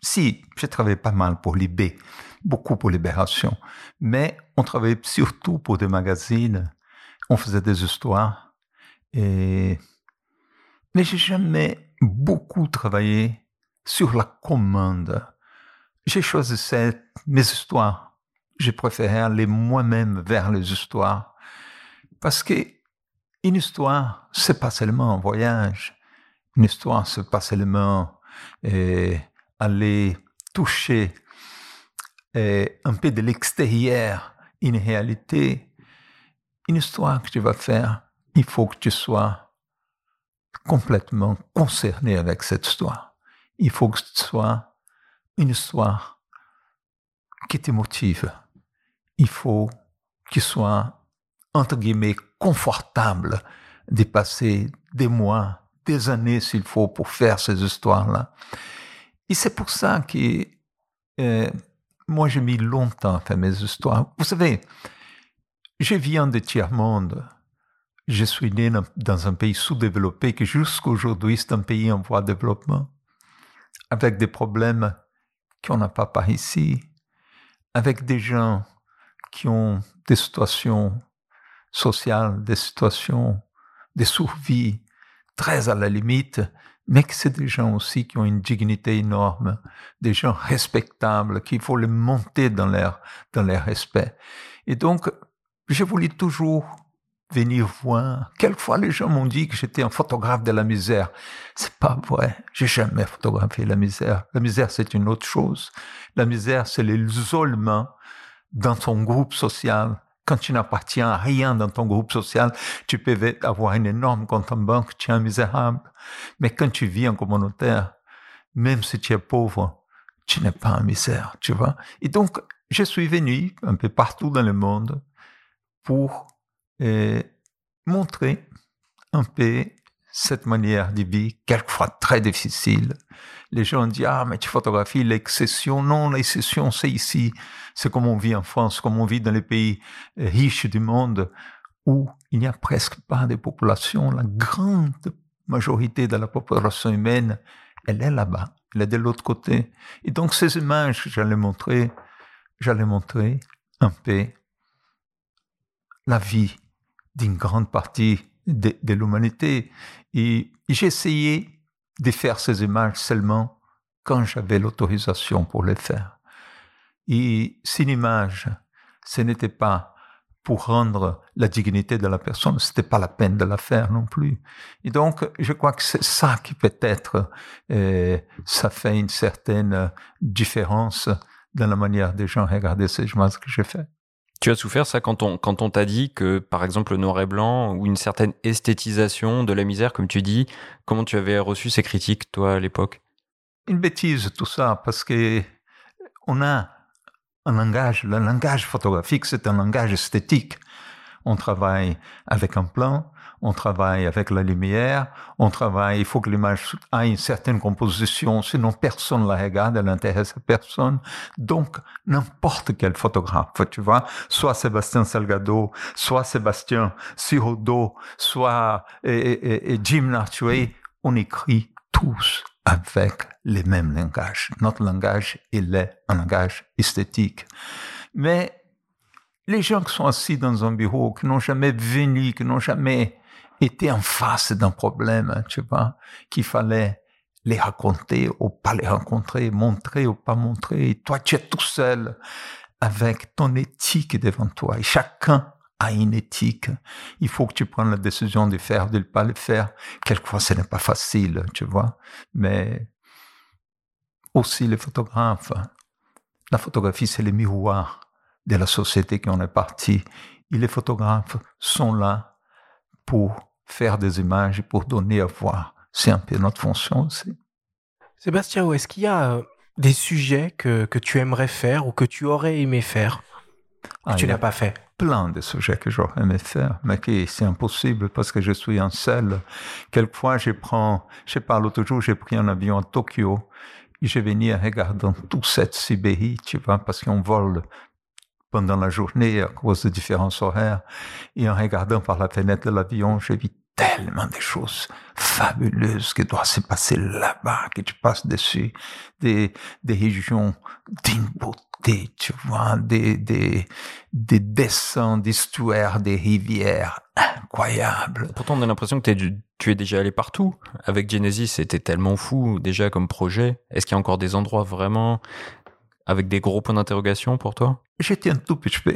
Si, j'ai travaillé pas mal pour l'IB, beaucoup pour Libération. Mais on travaillait surtout pour des magazines. On faisait des histoires. Et... Mais j'ai jamais beaucoup travaillé sur la commande. J'ai choisi mes histoires. J'ai préféré aller moi-même vers les histoires. Parce que une histoire, c'est pas seulement un voyage. Une histoire, c'est pas seulement aller toucher un peu de l'extérieur une réalité, une histoire que tu vas faire, il faut que tu sois complètement concerné avec cette histoire. Il faut que ce soit une histoire qui te motive. Il faut qu'il soit, entre guillemets, confortable de passer des mois, des années s'il faut pour faire ces histoires-là. Et c'est pour ça que euh, moi, j'ai mis longtemps à faire mes histoires. Vous savez, je viens de tiers-monde. Je suis né dans un pays sous-développé qui jusqu'à aujourd'hui c'est un pays en voie de développement, avec des problèmes qu'on n'a pas par ici, avec des gens qui ont des situations sociales, des situations de survie très à la limite, mais que c'est des gens aussi qui ont une dignité énorme, des gens respectables, qu'il faut les monter dans leur, dans leur respect. Et donc, j'ai voulu toujours venir voir. Quelquefois, les gens m'ont dit que j'étais un photographe de la misère. C'est pas vrai. J'ai jamais photographié la misère. La misère, c'est une autre chose. La misère, c'est l'isolement dans ton groupe social quand tu n'appartiens à rien dans ton groupe social, tu peux avoir une énorme compte en banque, tu es un misérable. Mais quand tu vis en communautaire, même si tu es pauvre, tu n'es pas un misère, tu vois. Et donc, je suis venu un peu partout dans le monde pour euh, montrer un peu cette manière de vie, quelquefois très difficile. Les gens disent, ah, mais tu photographies l'exception. Non, l'exception, c'est ici. C'est comme on vit en France, comme on vit dans les pays euh, riches du monde, où il n'y a presque pas de population. La grande majorité de la population humaine, elle est là-bas. Elle est de l'autre côté. Et donc, ces images, j'allais montrer, j'allais montrer un peu la vie d'une grande partie de, l'humanité. Et essayé de faire ces images seulement quand j'avais l'autorisation pour les faire. Et une image, ce n'était pas pour rendre la dignité de la personne, ce n'était pas la peine de la faire non plus. Et donc, je crois que c'est ça qui peut-être, euh, ça fait une certaine différence dans la manière des gens regarder ces images que j'ai fait. Tu as souffert ça quand on, t'a dit que, par exemple, le noir et blanc ou une certaine esthétisation de la misère, comme tu dis, comment tu avais reçu ces critiques, toi, à l'époque? Une bêtise, tout ça, parce que on a un langage, le langage photographique, c'est un langage esthétique. On travaille avec un plan, on travaille avec la lumière, on travaille, il faut que l'image ait une certaine composition, sinon personne la regarde, elle n'intéresse personne. Donc, n'importe quel photographe, tu vois, soit Sébastien Salgado, soit Sébastien Sirodo, soit Jim Nartuey, on écrit tous avec les mêmes langages. Notre langage, il est un langage esthétique. Mais les gens qui sont assis dans un bureau, qui n'ont jamais venu, qui n'ont jamais était en face d'un problème, tu vois, qu'il fallait les raconter ou pas les rencontrer, montrer ou pas montrer. Et toi, tu es tout seul avec ton éthique devant toi. Et chacun a une éthique. Il faut que tu prennes la décision de faire, de ne pas le faire. Quelquefois, ce n'est pas facile, tu vois. Mais aussi les photographes. La photographie, c'est le miroir de la société qui en est partie. Et les photographes sont là pour faire des images pour donner à voir. C'est un peu notre fonction aussi. Sébastien, est-ce qu'il y a euh, des sujets que, que, tu aimerais faire ou que tu aurais aimé faire que ah, tu n'as pas fait? Plein de sujets que j'aurais aimé faire, mais qui c'est impossible parce que je suis en selle. Quelquefois, je prends, je parle l'autre jour, j'ai pris un avion à Tokyo et je venais en regardant toute cette Sibérie, tu vois, parce qu'on vole pendant la journée à cause de différences horaires. Et en regardant par la fenêtre de l'avion, j'ai vu tellement de choses fabuleuses qui doivent se passer là-bas, que tu passes dessus, des, des régions d'une beauté, tu vois, des, des, des dessins d'histoire des rivières incroyables. Pourtant, on a l'impression que es, tu es déjà allé partout. Avec Genesis, c'était tellement fou déjà comme projet. Est-ce qu'il y a encore des endroits vraiment avec des gros points d'interrogation pour toi? J'étais un tout petit peu.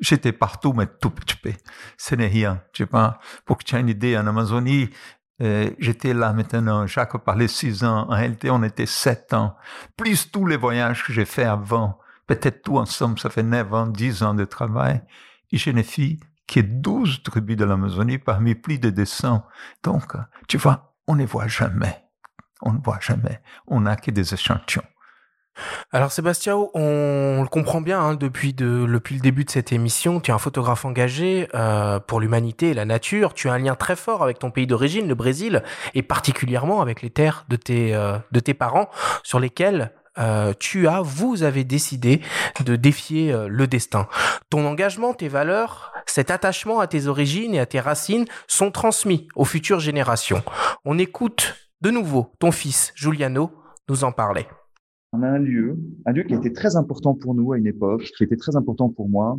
J'étais partout, mais tout petit peu. Ce n'est rien. Tu vois, pour que tu aies une idée, en Amazonie, euh, j'étais là maintenant, Jacques parlait six ans. En réalité, on était sept ans. Plus tous les voyages que j'ai faits avant. Peut-être tout ensemble, ça fait neuf ans, dix ans de travail. Et je n'ai fait que douze tribus de l'Amazonie parmi plus de 200. Donc, tu vois, on ne voit jamais. On ne voit jamais. On n'a que des échantillons. Alors Sébastien, on le comprend bien hein, depuis, le début de cette émission, tu es un photographe engagé euh, pour l'humanité et la nature, tu as un lien très fort avec ton pays d'origine, le Brésil, et particulièrement avec les terres de tes, euh, parents sur lesquelles euh, tu as, vous avez décidé de défier le destin. Ton engagement, tes valeurs, cet attachement à tes origines et à tes racines sont transmis aux futures générations. On écoute de nouveau ton fils, Giuliano, nous en parler on a un lieu, un lieu qui été très important pour nous à une époque, qui était très important pour moi.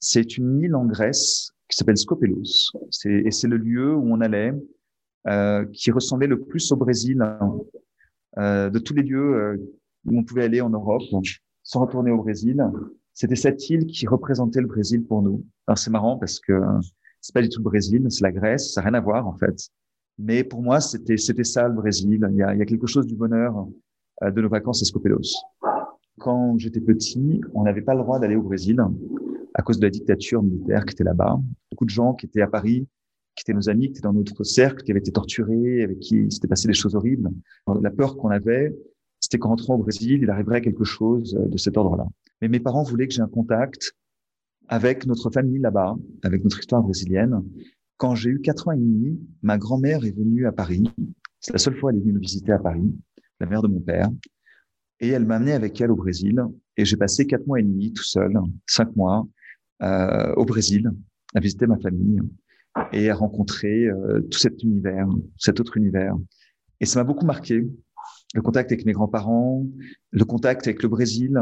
C'est une île en Grèce qui s'appelle Skopelos. Et c'est le lieu où on allait, euh, qui ressemblait le plus au Brésil, euh, de tous les lieux euh, où on pouvait aller en Europe, sans retourner au Brésil. C'était cette île qui représentait le Brésil pour nous. Alors c'est marrant parce que c'est pas du tout le Brésil, c'est la Grèce, ça n'a rien à voir en fait. Mais pour moi, c'était c'était ça le Brésil. Il y a, il y a quelque chose du bonheur de nos vacances à Skopelos. Quand j'étais petit, on n'avait pas le droit d'aller au Brésil à cause de la dictature militaire qui était là-bas. Beaucoup de gens qui étaient à Paris, qui étaient nos amis, qui étaient dans notre cercle, qui avaient été torturés, avec qui s'était passé des choses horribles. La peur qu'on avait, c'était qu'en rentrant au Brésil, il arriverait quelque chose de cet ordre-là. Mais mes parents voulaient que j'ai un contact avec notre famille là-bas, avec notre histoire brésilienne. Quand j'ai eu quatre ans et demi, ma grand-mère est venue à Paris. C'est la seule fois qu'elle est venue me visiter à Paris, la mère de mon père. Et elle m'a amené avec elle au Brésil. Et j'ai passé quatre mois et demi tout seul, cinq mois, euh, au Brésil, à visiter ma famille et à rencontrer euh, tout cet univers, cet autre univers. Et ça m'a beaucoup marqué. Le contact avec mes grands-parents, le contact avec le Brésil.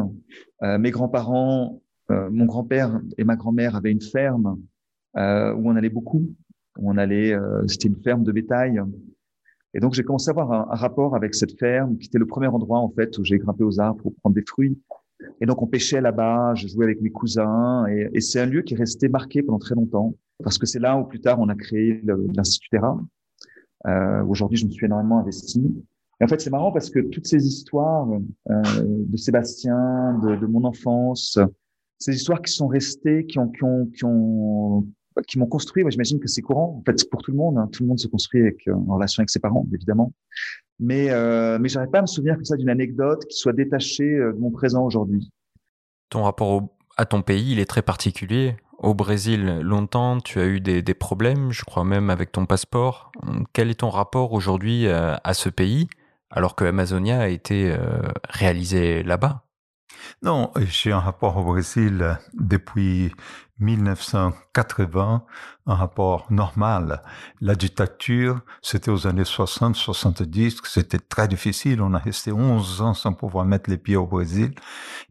Euh, mes grands-parents, mon grand-père et ma grand-mère avaient une ferme où on allait beaucoup. On allait, c'était une ferme de bétail. Et donc j'ai commencé à avoir un, rapport avec cette ferme, qui était le premier endroit en fait où j'ai grimpé aux arbres pour prendre des fruits. Et donc on pêchait là-bas, je jouais avec mes cousins, et, et c'est un lieu qui est resté marqué pendant très longtemps parce que c'est là où plus tard on a créé l'Institut Terra. Euh, Aujourd'hui, je me suis énormément investi. Et en fait, c'est marrant parce que toutes ces histoires euh, de Sébastien, de, de, mon enfance, ces histoires qui sont restées, qui ont, qui ont, qui ont, qui m'ont construit. Moi, j'imagine que c'est courant. En fait, pour tout le monde, hein, tout le monde se construit avec, euh, en relation avec ses parents, évidemment. Mais, euh, mais j'arrive pas à me souvenir comme ça d'une anecdote qui soit détachée euh, de mon présent aujourd'hui. Ton rapport à ton pays, il est très particulier. Au Brésil, longtemps, tu as eu des, problèmes, je crois même avec ton passeport. Quel est ton rapport aujourd'hui à, à, ce pays, alors que Amazonia a été euh, réalisé là-bas? Non, j'ai un rapport au Brésil depuis 1980, un rapport normal. La dictature, c'était aux années 60-70, c'était très difficile. On a resté 11 ans sans pouvoir mettre les pieds au Brésil.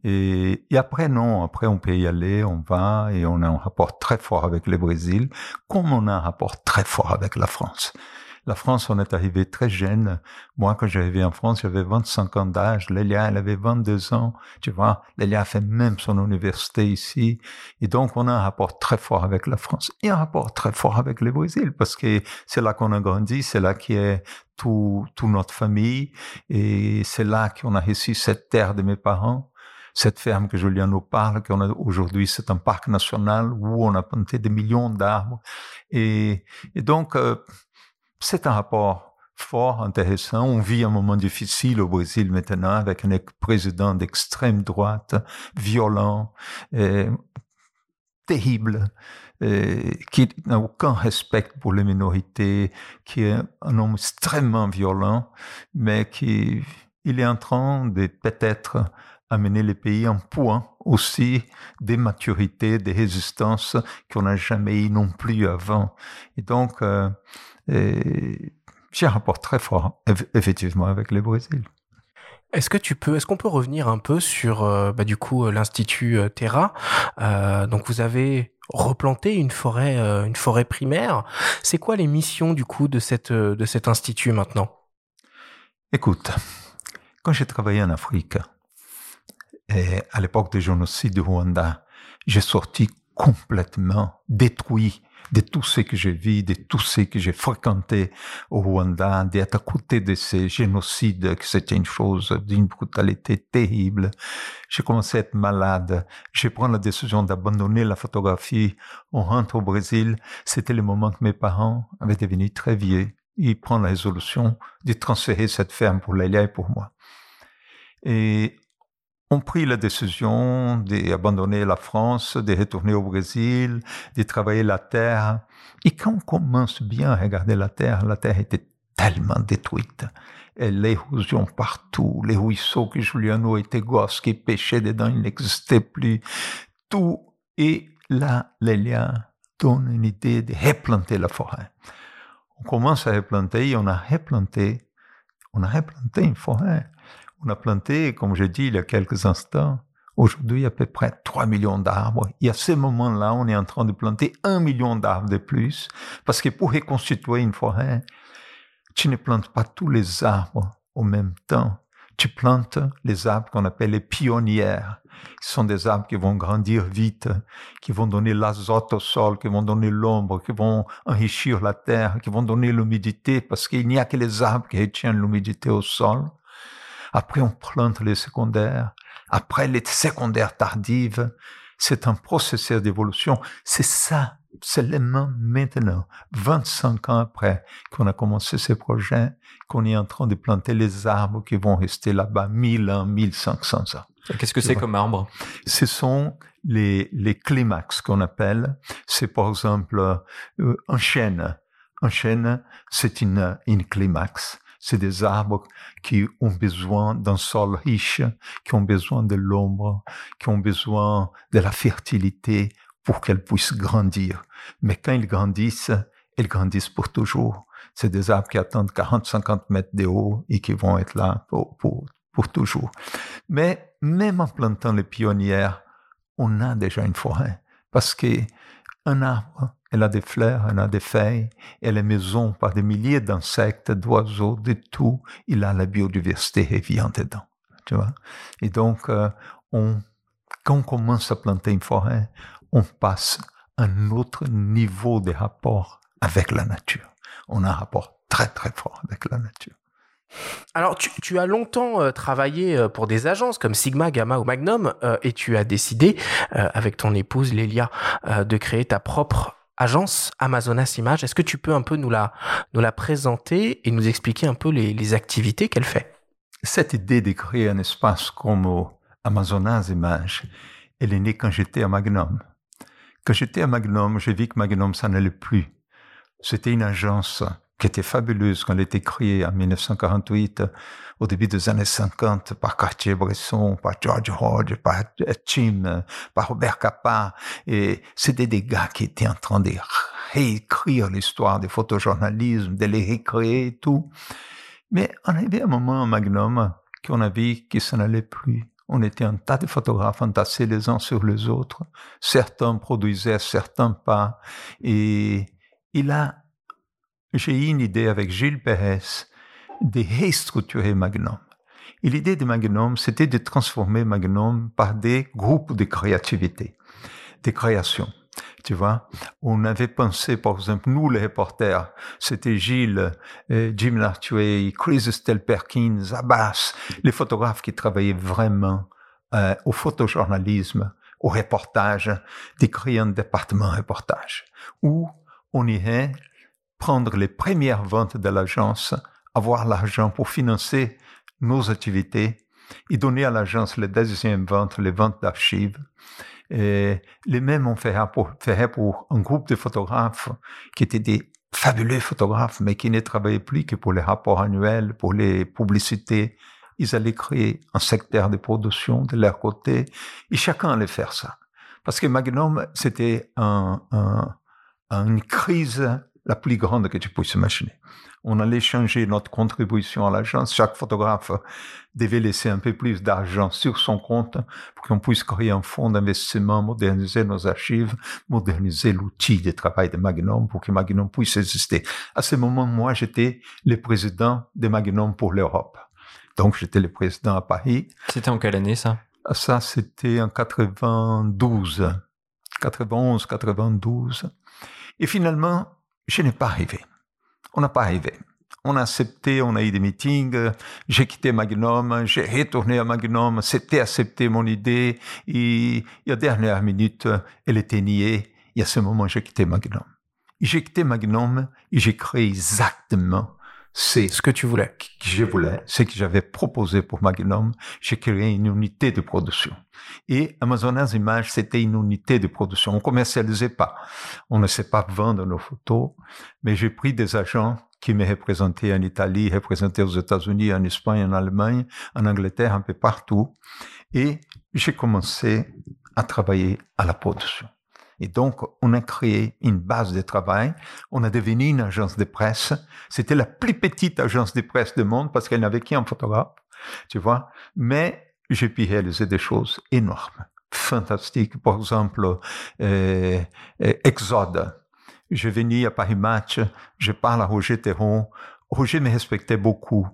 Et, et, après, non, après on peut y aller, on va, et on a un rapport très fort avec le Brésil, comme on a un rapport très fort avec la France. La France, on est arrivé très jeune. Moi, quand j'arrivais en France, j'avais 25 ans d'âge. Lélia, elle avait 22 ans. Tu vois, Lélia a fait même son université ici. Et donc, on a un rapport très fort avec la France et un rapport très fort avec le Brésil parce que c'est là qu'on a grandi, c'est là qui est tout, tout notre famille et c'est là qu'on a reçu cette terre de mes parents cette ferme que Julien nous parle, qu'on aujourd'hui, c'est un parc national où on a planté des millions d'arbres. Et, et, donc, euh, c'est un rapport fort, intéressant. On vit un moment difficile au Brésil maintenant avec un président d'extrême droite, violent, terrible, qui n'a aucun respect pour les minorités, qui est un homme extrêmement violent, mais qui il est en train de peut-être amener les pays en point aussi des maturités, des résistances qu'on n'a jamais eu non plus avant. Et donc, euh, j'ai un rapport très fort, effectivement, avec le Brésil. Est-ce que tu peux, est-ce qu'on peut revenir un peu sur, euh, bah, du coup, euh, l'institut euh, Terra? Euh, Donc, vous avez replanté une forêt, euh, une forêt primaire. C'est quoi les missions du coup de cette, de cet institut maintenant? Écoute, quand j'ai travaillé en Afrique, et à l'époque du génocide du Rwanda, j'ai sorti complètement détruit de tout ce que j'ai vu, de tout ce que j'ai fréquenté au Rwanda, d'être à côté de ces génocides, que c'était une chose d'une brutalité terrible. J'ai commencé à être malade. J'ai pris la décision d'abandonner la photographie. On rentre au Brésil. C'était le moment que mes parents avaient devenu très vieux. Ils prennent la résolution de transférer cette ferme pour Lélia et pour moi. Et ont pris la décision d'abandonner la France, de retourner au Brésil, de travailler la terre. Et quand on commence bien à regarder la terre, la terre était tellement détruite. Et l'érosion partout, les ruisseaux que Juliano était gosse, qui pêchait dedans, il n'existait plus. Tout. Et là, Lélia donne une idée de replanter la forêt. On commence à replanter, on a replanté, on a replanté une forêt. On a planté, comme j'ai dit il y a quelques instants, aujourd'hui à peu près 3 millions d'arbres. Et à ce moment-là, on est en train de planter un million d'arbres de plus, parce que pour reconstituer une forêt, tu ne plantes pas tous les arbres au même temps. Tu plantes les arbres qu'on appelle les pionnières. Ce sont des arbres qui vont grandir vite, qui vont donner l'azote au sol, qui vont donner l'ombre, qui vont enrichir la terre, qui vont donner l'humidité, parce qu'il n'y a que les arbres qui retiennent l'humidité au sol. Après, on plante les secondaires. Après, les secondaires tardives. C'est un processus d'évolution. C'est ça, seulement maintenant, 25 ans après qu'on a commencé ces projets, qu'on est en train de planter les arbres qui vont rester là-bas 1000 ans, 1500 ans. Qu'est-ce que c'est comme arbre? Ce sont les, les climax qu'on appelle. C'est par exemple euh, un chêne. Un chêne, c'est une, une climax. C'est des arbres qui ont besoin d'un sol riche, qui ont besoin de l'ombre, qui ont besoin de la fertilité pour qu'elles puissent grandir. Mais quand ils grandissent, ils grandissent pour toujours. C'est des arbres qui attendent 40-50 mètres de haut et qui vont être là pour, pour, pour toujours. Mais même en plantant les pionnières, on a déjà une forêt. Parce que un arbre, elle a des fleurs, elle a des feuilles, elle est maison par des milliers d'insectes, d'oiseaux, de tout. Il a la biodiversité vivant dedans. Tu vois? Et donc, euh, quand on commence à planter une forêt, on passe à un autre niveau de rapport avec la nature. On a un rapport très très fort avec la nature. Alors, tu, as longtemps euh, travaillé euh, pour des agences comme Sigma, Gamma ou Magnum, euh, et tu as décidé, avec ton épouse Lélia, de créer ta propre agence Amazonas Images. Est-ce que tu peux un peu nous la, nous la présenter et nous expliquer un peu les, les activités qu'elle fait? Cette idée de créer un espace comme Amazonas Images, elle est née quand j'étais à Magnum. Quand j'étais à Magnum, j'ai vu que Magnum, ça n'allait plus. C'était une agence qui était fabuleuse quand elle été créée en 1948, au début des années 50, par Cartier-Bresson, par George Hodge, par Tim, par Robert Capa. Et c'était des gars qui étaient en train de réécrire l'histoire du photojournalisme, de les recréer et tout. Mais on avait un moment Magnum qu'on a vu que ça n'allait plus. On était un tas de photographes entassés les uns sur les autres. Certains produisaient, certains pas. Et il a j'ai eu une idée avec Gilles Pérez de restructurer Magnum. Et l'idée de Magnum, c'était de transformer Magnum par des groupes de créativité, de création. Tu vois, on avait pensé, par exemple, nous les reporters, c'était Gilles, euh, Jim Lartuey, Chris Estelle Perkins, Abbas, les photographes qui travaillaient vraiment euh, au photojournalisme, au reportage, de créer un département reportage, où on irait prendre les premières ventes de l'agence, avoir l'argent pour financer nos activités et donner à l'agence les deuxièmes ventes, les ventes d'archives. Et les mêmes on ferait pour, ferait pour un groupe de photographes qui étaient des fabuleux photographes, mais qui ne travaillaient plus que pour les rapports annuels, pour les publicités. Ils allaient créer un secteur de production de leur côté et chacun allait faire ça. Parce que Magnum, c'était un, un, une crise la plus grande que tu puisses imaginer. On allait changer notre contribution à l'agence. Chaque photographe devait laisser un peu plus d'argent sur son compte pour qu'on puisse créer un fonds d'investissement, moderniser nos archives, moderniser l'outil de travail de Magnum pour que Magnum puisse exister. À ce moment, moi, j'étais le président de Magnum pour l'Europe. Donc, j'étais le président à Paris. C'était en quelle année, ça? Ça, c'était en 92. 91, 92. Et finalement, je n'ai pas arrivé. On n'a pas arrivé. On a accepté, on a eu des meetings, j'ai quitté Magnum, j'ai retourné à Magnum, c'était accepté mon idée, et, à dernière minute, elle était niée, et à ce moment, j'ai quitté Magnum. J'ai quitté Magnum et j'ai créé exactement c'est ce que tu voulais. Que je voulais, ce que j'avais proposé pour Magnum. J'ai créé une unité de production. Et Amazonas Images, c'était une unité de production. On commercialisait pas. On ne sait pas vendre nos photos, mais j'ai pris des agents qui me représentaient en Italie, représentaient aux États-Unis, en Espagne, en Allemagne, en Angleterre, un peu partout. Et j'ai commencé à travailler à la production. Et donc, on a créé une base de travail. On a devenu une agence de presse. C'était la plus petite agence de presse du monde parce qu'elle n'avait qu'un photographe, tu vois. Mais j'ai pu réaliser des choses énormes, fantastiques. Par exemple, euh, euh, Exode. Je venais à Paris Match, je parle à Roger Théron. Roger me respectait beaucoup.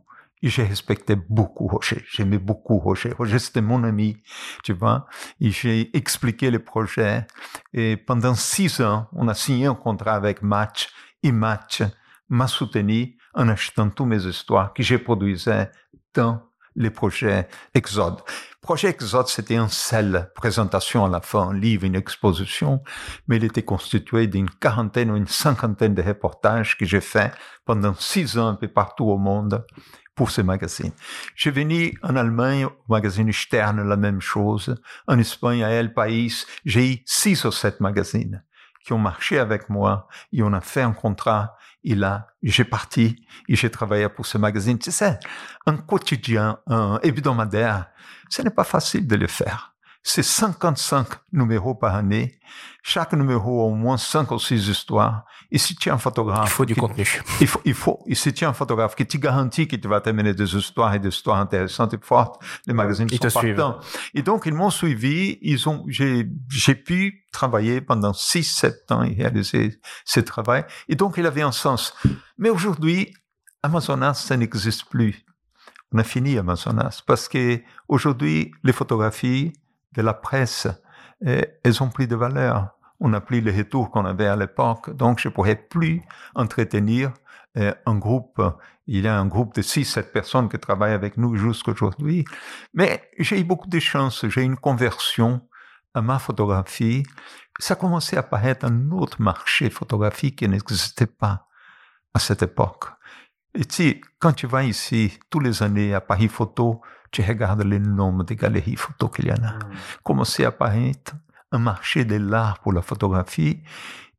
J'ai respecté beaucoup Roger. J'aimais beaucoup Roger. Roger, c'était mon ami, tu vois. Et j'ai expliqué le projet. Et pendant six ans, on a signé un contrat avec Match. Et Match m'a soutenu en achetant toutes mes histoires que j'ai produisais dans les projets Exode. Projet Exode, c'était une seule présentation à la fin, un livre, une exposition, mais il était constitué d'une quarantaine ou une cinquantaine de reportages que j'ai fait pendant six ans un peu partout au monde pour ces magazines. J'ai venu en Allemagne, au magazine Stern, la même chose. En Espagne, à El País, j'ai eu six ou sept magazines qui ont marché avec moi et on a fait un contrat. Et là, j'ai parti et j'ai travaillé pour ce magazine. Tu sais, un quotidien, un hebdomadaire, ce n'est pas facile de le faire. C'est 55 numéros par année. Chaque numéro a au moins 5 ou 6 histoires. Et si tu es un photographe... Il faut du qui- contenu. il faut, il faut, et si tu es un photographe qui te garantit qu'il te va t'amener des histoires et des histoires intéressantes et fortes, les magazines Ils te sont suivent. partants. Et donc, ils m'ont suivi, ils ont, j'ai, j'ai pu travailler pendant 6, 7 ans et réaliser ce travail. Et donc, il avait un sens. Mais aujourd'hui, Amazonas, ça n'existe plus. On a fini Amazonas parce que aujourd'hui, les photographies de la presse, elles ont plus de valeur. On n'a plus les retours qu'on avait à l'époque. Donc, je pourrais plus entretenir euh, un groupe. Il y a un groupe de 6-7 personnes qui travaillent avec nous jusqu'aujourd'hui. Mais j'ai eu beaucoup de chance. J'ai eu une conversion à ma photographie. Ça a commencé à apparaître un autre marché photographique qui n'existait pas à cette époque. Et tu sais, quand tu vas ici, tous les années à Paris Photo, tu regardes le nombre de galeries photo qu'il y en a. Commencer à apparaître un marché de l'art pour la photographie.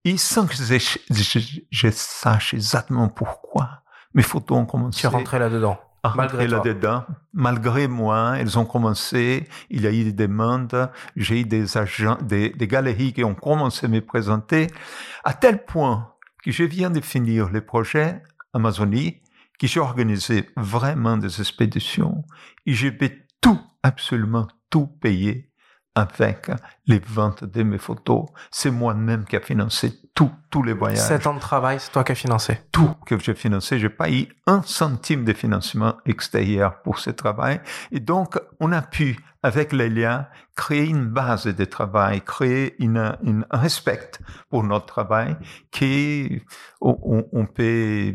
Et sans que je, je- je sache exactement pourquoi, mes photos ont commencé Tu es rentré là-dedans. malgré là-dedans. Malgré moi, elles ont commencé. Il y a eu des demandes. J'ai eu des agents, des, des galeries qui ont commencé à me présenter, à tel point que je viens de finir le projet Amazonie, que j'ai organisé vraiment des expéditions et je vais tout, absolument tout payer avec les ventes de mes photos. C'est moi-même qui a financé tout, tous les voyages Sept ans de travail, c'est toi qui as financé. tout que j'ai financé. J'ai pas eu un centime de financement extérieur pour ce travail. Et donc, on a pu, avec Lélia, créer une base de travail, créer une, une- un respect pour notre travail qui, on, on- on peut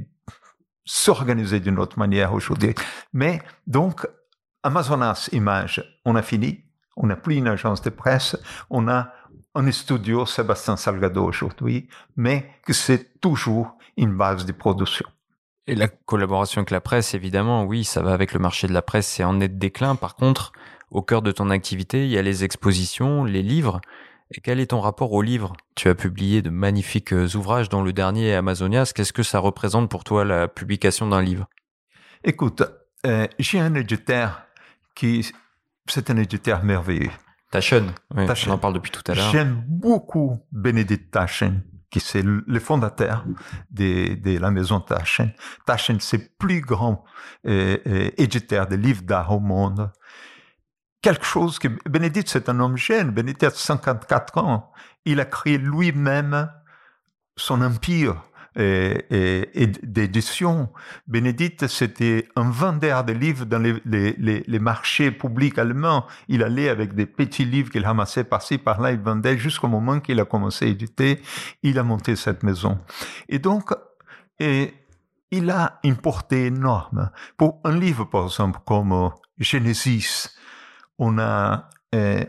s'organiser d'une autre manière aujourd'hui. Mais donc, Amazonas Images, on a fini. On n'a plus une agence de presse. On a un studio Sébastien Salgado aujourd'hui, mais que c'est toujours une base de production. Et la collaboration avec la presse, évidemment, oui, ça va avec le marché de la presse, c'est en net déclin. Par contre, au cœur de ton activité, il y a les expositions, les livres. Et quel est ton rapport aux livres Tu as publié de magnifiques euh, ouvrages, dont le dernier Amazonias. Qu'est-ce que ça représente pour toi la publication d'un livre? Écoute, euh, j'ai un éditeur qui, c'est un éditeur merveilleux. Taschen, oui, Taschen. on en parle depuis tout à l'heure. J'aime beaucoup Bénédicte Taschen, qui c'est le le fondateur de, de la maison Taschen. Taschen, c'est le plus grand euh, euh, éditeur de livres d'art au monde. Quelque chose que Bénédicte, c'est un homme jeune. Bénédicte a 54 ans. Il a créé lui-même son empire euh, et, et d'édition. Bénédicte, c'était un vendeur de livres dans les, les, les, marchés publics allemands. Il allait avec des petits livres qu'il ramassait par-ci, par-là, il vendait jusqu'au moment qu'il a commencé à éditer. Il a monté cette maison. Et donc, et il a une portée énorme. Pour un livre, par exemple, comme Genesis, on a, euh,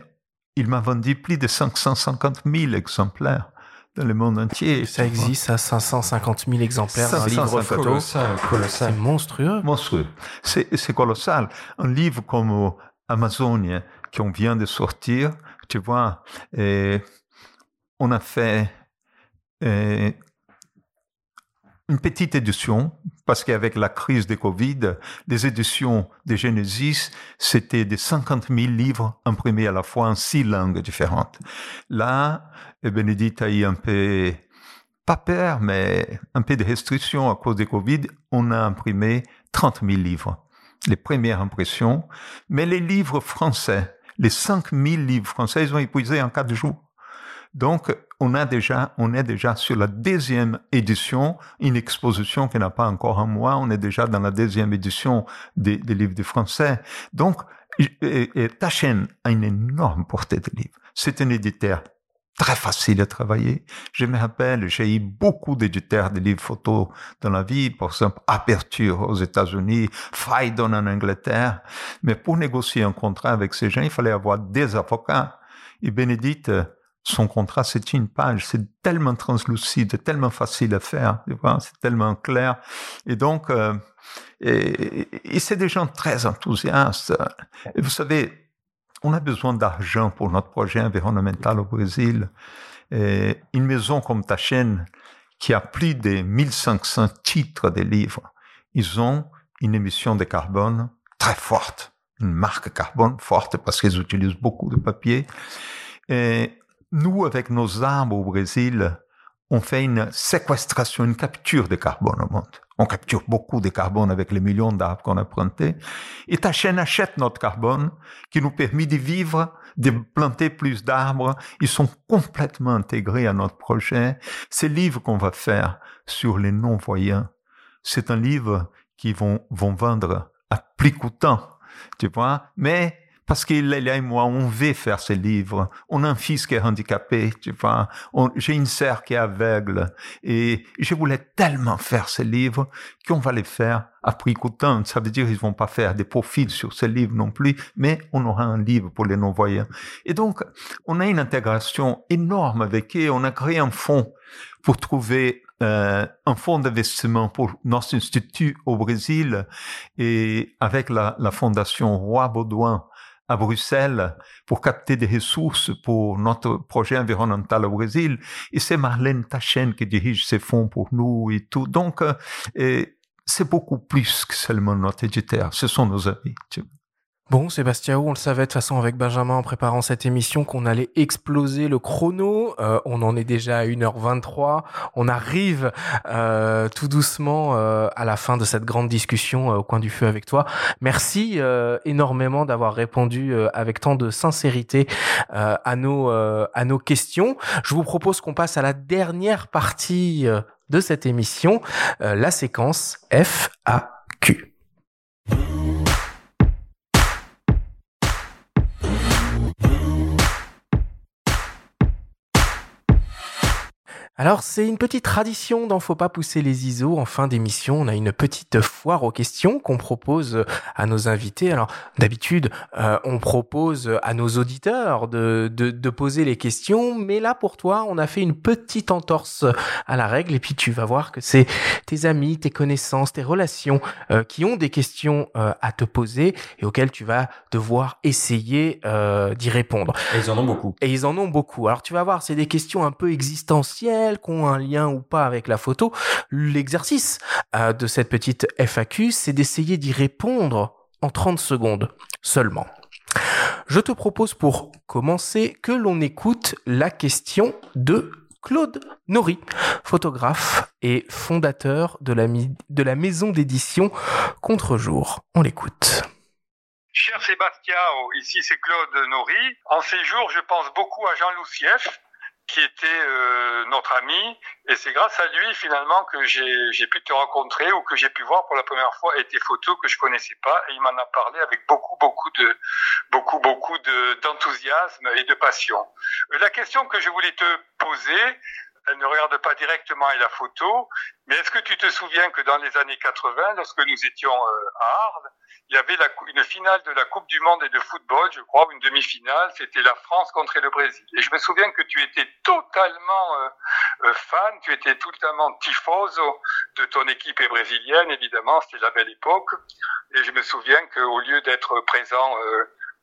il m'a vendu plus de 550 000 exemplaires dans le monde entier. Ça existe à 550 000 exemplaires 550 livre photo. Colossal, colossal. C'est monstrueux. monstrueux. C'est c'est colossal. Un livre comme euh, Amazonie, qu'on vient de sortir, tu vois, et on a fait euh, une petite édition, parce qu'avec la crise de Covid, les éditions de Genesis, c'était des 50 000 livres imprimés à la fois en six langues différentes. Là, eh, Bénédicte a eu un peu, pas peur, mais un peu de restrictions à cause de Covid. On a imprimé 30 000 livres, les premières impressions. Mais les livres français, les 5 000 livres français, ils ont épuisé en quatre jours. Donc, on a déjà, on est déjà sur la deuxième édition, une exposition qui n'a pas encore un mois. On est déjà dans la deuxième édition des, livres du français. Donc, et Taschen a une énorme portée de livres. C'est un éditeur très facile à travailler. Je me rappelle, j'ai eu beaucoup d'éditeurs de livres photos dans la vie, par exemple Aperture aux États-Unis, Faidon en Angleterre. Mais pour négocier un contrat avec ces gens, il fallait avoir des avocats. Et Bénédicte, son contrat, c'est une page. C'est tellement translucide, tellement facile à faire. C'est tellement clair. Et donc, euh, et c'est des gens très enthousiastes. Et vous savez, on a besoin d'argent pour notre projet environnemental au Brésil. Et une maison comme ta chaîne, qui a plus de 1500 titres de livres, ils ont une émission de carbone très forte, une marque carbone forte parce qu'ils utilisent beaucoup de papier. Et nous, avec nos arbres au Brésil, on fait une séquestration, une capture de carbone au monde. On capture beaucoup de carbone avec les millions d'arbres qu'on a plantés. Et ta chaîne achète notre carbone qui nous permet de vivre, de planter plus d'arbres. Ils sont complètement intégrés à notre projet. Ces livres qu'on va faire sur les non-voyants, c'est un livre qui vont, vont vendre à plus coûtant, tu vois. Mais parce qu'il et moi, on veut faire ces livres. On a un fils qui est handicapé, tu vois. J'ai une sœur qui est aveugle. Et je voulais tellement faire ces livres qu'on va les faire à prix coûtant. Ça veut dire qu'ils vont pas faire des profits sur ces livres non plus, mais on aura un livre pour les non-voyants. Et donc, on a une intégration énorme avec eux. On a créé un fonds pour trouver euh, un fonds d'investissement pour notre institut au Brésil et avec la, la fondation Roi Baudouin à Bruxelles pour capter des ressources pour notre projet environnemental au Brésil. Et c'est Marlène Tachen qui dirige ces fonds pour nous et tout. Donc, euh, c'est beaucoup plus que seulement notre éditeur. Ce sont nos amis. Bon, Sébastien, on le savait de toute façon avec Benjamin en préparant cette émission qu'on allait exploser le chrono. Euh, on en est déjà à 1h23. On arrive euh, tout doucement euh, à la fin de cette grande discussion au coin du feu avec toi. Merci énormément d'avoir répondu avec tant de sincérité à nos à nos questions. Je vous propose qu'on passe à la dernière partie de cette émission, la séquence FAQ. Alors c'est une petite tradition dans Faut pas pousser les ISO. En fin d'émission, on a une petite foire aux questions qu'on propose à nos invités. Alors d'habitude, euh, on propose à nos auditeurs de, de, de, poser les questions, mais là pour toi, on a fait une petite entorse à la règle et puis tu vas voir que c'est tes amis, tes connaissances, tes relations euh, qui ont des questions euh, à te poser et auxquelles tu vas devoir essayer d'y répondre. Et ils en ont beaucoup. Et ils en ont beaucoup. Alors tu vas voir, c'est des questions un peu existentielles qui ont un lien ou pas avec la photo. L'exercice euh, de cette petite FAQ, c'est d'essayer d'y répondre en 30 secondes seulement. Je te propose pour commencer que l'on écoute la question de Claude Nori, photographe et fondateur de la, maison d'édition Contre-jour. On l'écoute. Cher Sébastien, ici c'est Claude Nori. En ces jours, je pense beaucoup à Jean Loussieff, qui était euh, notre ami, et c'est grâce à lui finalement que j'ai pu te rencontrer ou que j'ai pu voir pour la première fois et tes photos que je connaissais pas, et il m'en a parlé avec beaucoup beaucoup de beaucoup beaucoup d'enthousiasme et de passion. Euh, la question que je voulais te poser, elle ne regarde pas directement la photo, mais est-ce que tu te souviens que dans les années 80, lorsque nous étions euh, à Arles, il y avait une finale de la Coupe du Monde et de football, je crois, une demi-finale, c'était la France contre le Brésil. Et je me souviens que tu étais totalement euh, euh, fan, tu étais totalement tifoso de ton équipe brésilienne, évidemment, c'était la belle époque. Et je me souviens qu'au lieu d'être présent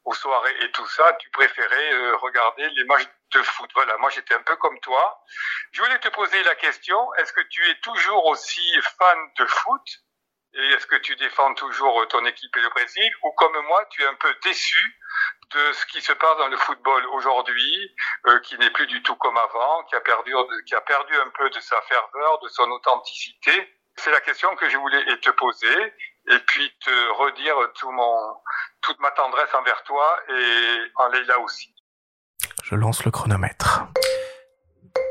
aux soirées et tout ça, tu préférais regarder les matchs de foot. Voilà, moi j'étais un peu comme toi. Je voulais te poser la question, est-ce que tu es toujours aussi fan de foot? Et est-ce que tu défends toujours ton équipe et le Brésil? Ou comme moi, tu es un peu déçu de ce qui se passe dans le football aujourd'hui, euh, qui n'est plus du tout comme avant, qui a perdu, qui a perdu un peu de sa ferveur, de son authenticité? C'est la question que je voulais te poser et puis te redire tout mon, toute ma tendresse envers toi et en Leila aussi. Je lance le chronomètre.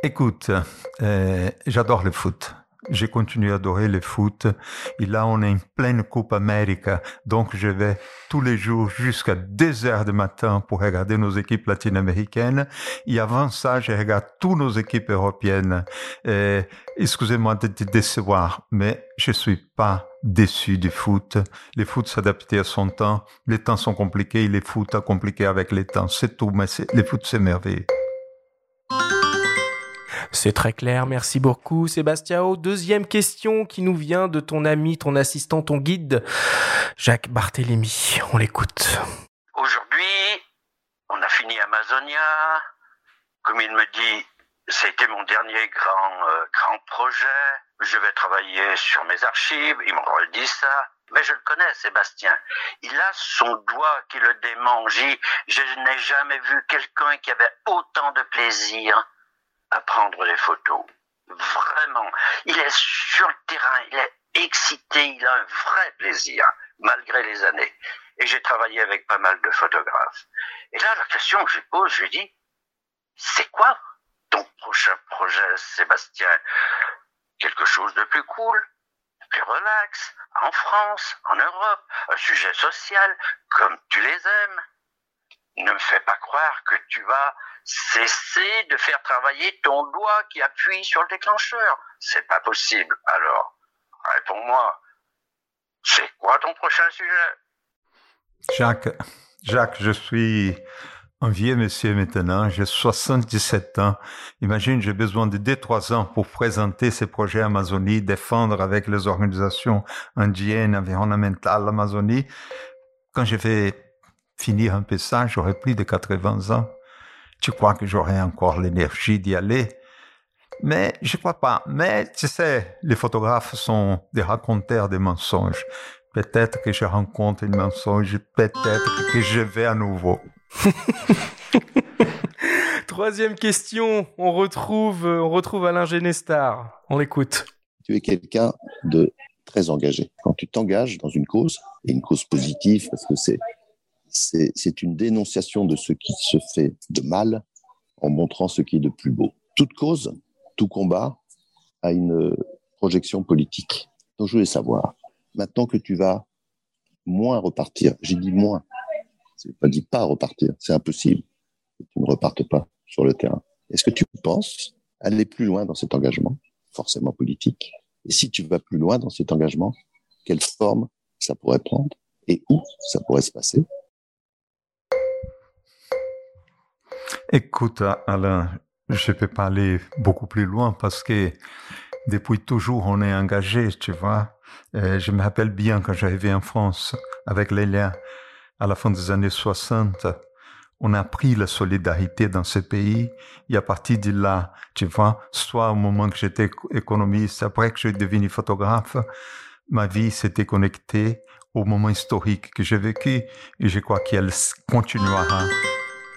Écoute, euh, j'adore le foot. j'ai continué à adorer le foot. Et là, on est en pleine Coupe América. Donc, je vais tous les jours jusqu'à 2 heures du matin pour regarder nos équipes latino-américaines. Et avant ça, je regarde toutes nos équipes européennes. excusez-moi de te décevoir, mais je suis pas déçu du foot. Le foot s'adaptait à son temps. Les temps sont compliqués. Les foot a compliqué avec les temps. C'est tout, mais les foot, c'est merveilleux. C'est très clair, merci beaucoup Sébastien. Deuxième question qui nous vient de ton ami, ton assistant, ton guide, Jacques Barthélémy. On l'écoute. Aujourd'hui, on a fini Amazonia. Comme il me dit, c'était mon dernier grand, euh, grand projet. Je vais travailler sur mes archives, il me redit ça. Mais je le connais, Sébastien. Il a son doigt qui le démange. Je n'ai jamais vu quelqu'un qui avait autant de plaisir à prendre les photos. Vraiment. Il est sur le terrain, il est excité, il a un vrai plaisir, malgré les années. Et j'ai travaillé avec pas mal de photographes. Et là, la question que je pose, je lui dis, c'est quoi ton prochain projet, Sébastien? Quelque chose de plus cool, plus relax, en France, en Europe, un sujet social, comme tu les aimes. Ne me fais pas croire que tu vas cesser de faire travailler ton doigt qui appuie sur le déclencheur. C'est pas possible. Alors, réponds-moi. C'est quoi ton prochain sujet? Jacques, Jacques, je suis un vieux monsieur maintenant, j'ai 77 ans. Imagine, j'ai besoin de 2-3 ans pour présenter ces projets Amazonie, défendre avec les organisations indiennes, environnementales l'Amazonie. Quand je vais finir un peu ça, j'aurai plus de 80 ans. Tu crois que j'aurai encore l'énergie d'y aller? Mais je crois pas. Mais tu sais, les photographes sont des raconteurs de mensonges. Peut-être que je rencontre un mensonge, peut-être que je vais à nouveau. Troisième question, on retrouve, on retrouve Alain Genestar. On l'écoute. Tu es quelqu'un de très engagé. Quand tu t'engages dans une cause, et une cause positive, parce que c'est, c'est, une dénonciation de ce qui se fait de mal en montrant ce qui est de plus beau. Toute cause, tout combat a une projection politique. Donc je voulais savoir, maintenant que tu vas moins repartir, j'ai dit moins, c'est pas dit pas repartir, c'est impossible. Tu ne repartes pas sur le terrain. Est-ce que tu penses aller plus loin dans cet engagement, forcément politique? Et si tu vas plus loin dans cet engagement, quelle forme ça pourrait prendre et où ça pourrait se passer? Écoute, Alain, je peux pas aller beaucoup plus loin parce que depuis toujours, on est engagé, tu vois. je me rappelle bien quand j'arrivais en France avec Lélia à la fin des années 60, on a pris la solidarité dans ce pays. Et à partir de là, tu vois, soit au moment que j'étais économiste, après que je devenu photographe, ma vie s'était connectée au moment historique que j'ai vécu et je crois qu'elle continuera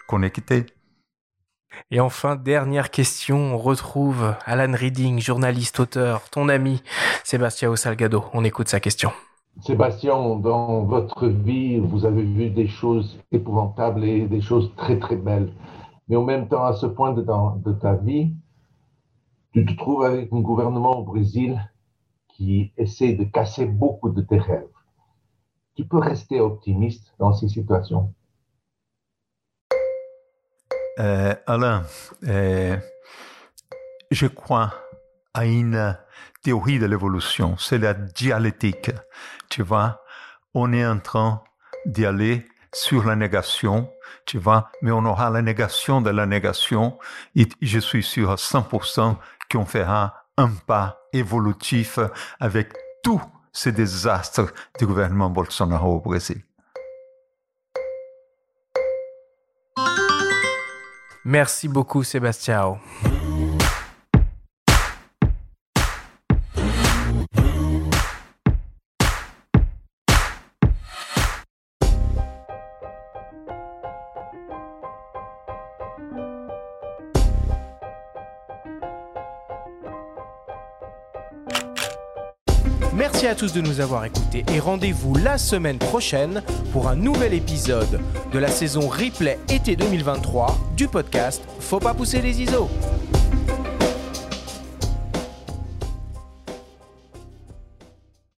connectée. Et enfin, dernière question, on retrouve Alan Reading, journaliste, auteur, ton ami Sébastien Salgado. On écoute sa question. Sébastien, dans votre vie, vous avez vu des choses épouvantables et des choses très très belles. Mais en même temps, à ce point de, ta vie, tu te trouves avec un gouvernement au Brésil qui essaie de casser beaucoup de tes rêves. Tu peux rester optimiste dans ces situations? Euh, Alain, euh, je crois à une théorie de l'évolution, c'est la dialectique. Tu vois, on est en train d'y aller sur la négation, tu vois, mais on aura la négation de la négation et je suis sûr à 100% qu'on fera un pas évolutif avec tous ces désastres du gouvernement Bolsonaro au Brésil. Merci beaucoup Sébastien. Tous de nous avoir écoutés et rendez-vous la semaine prochaine pour un nouvel épisode de la saison replay été 2023 du podcast Faut pas pousser les ISO.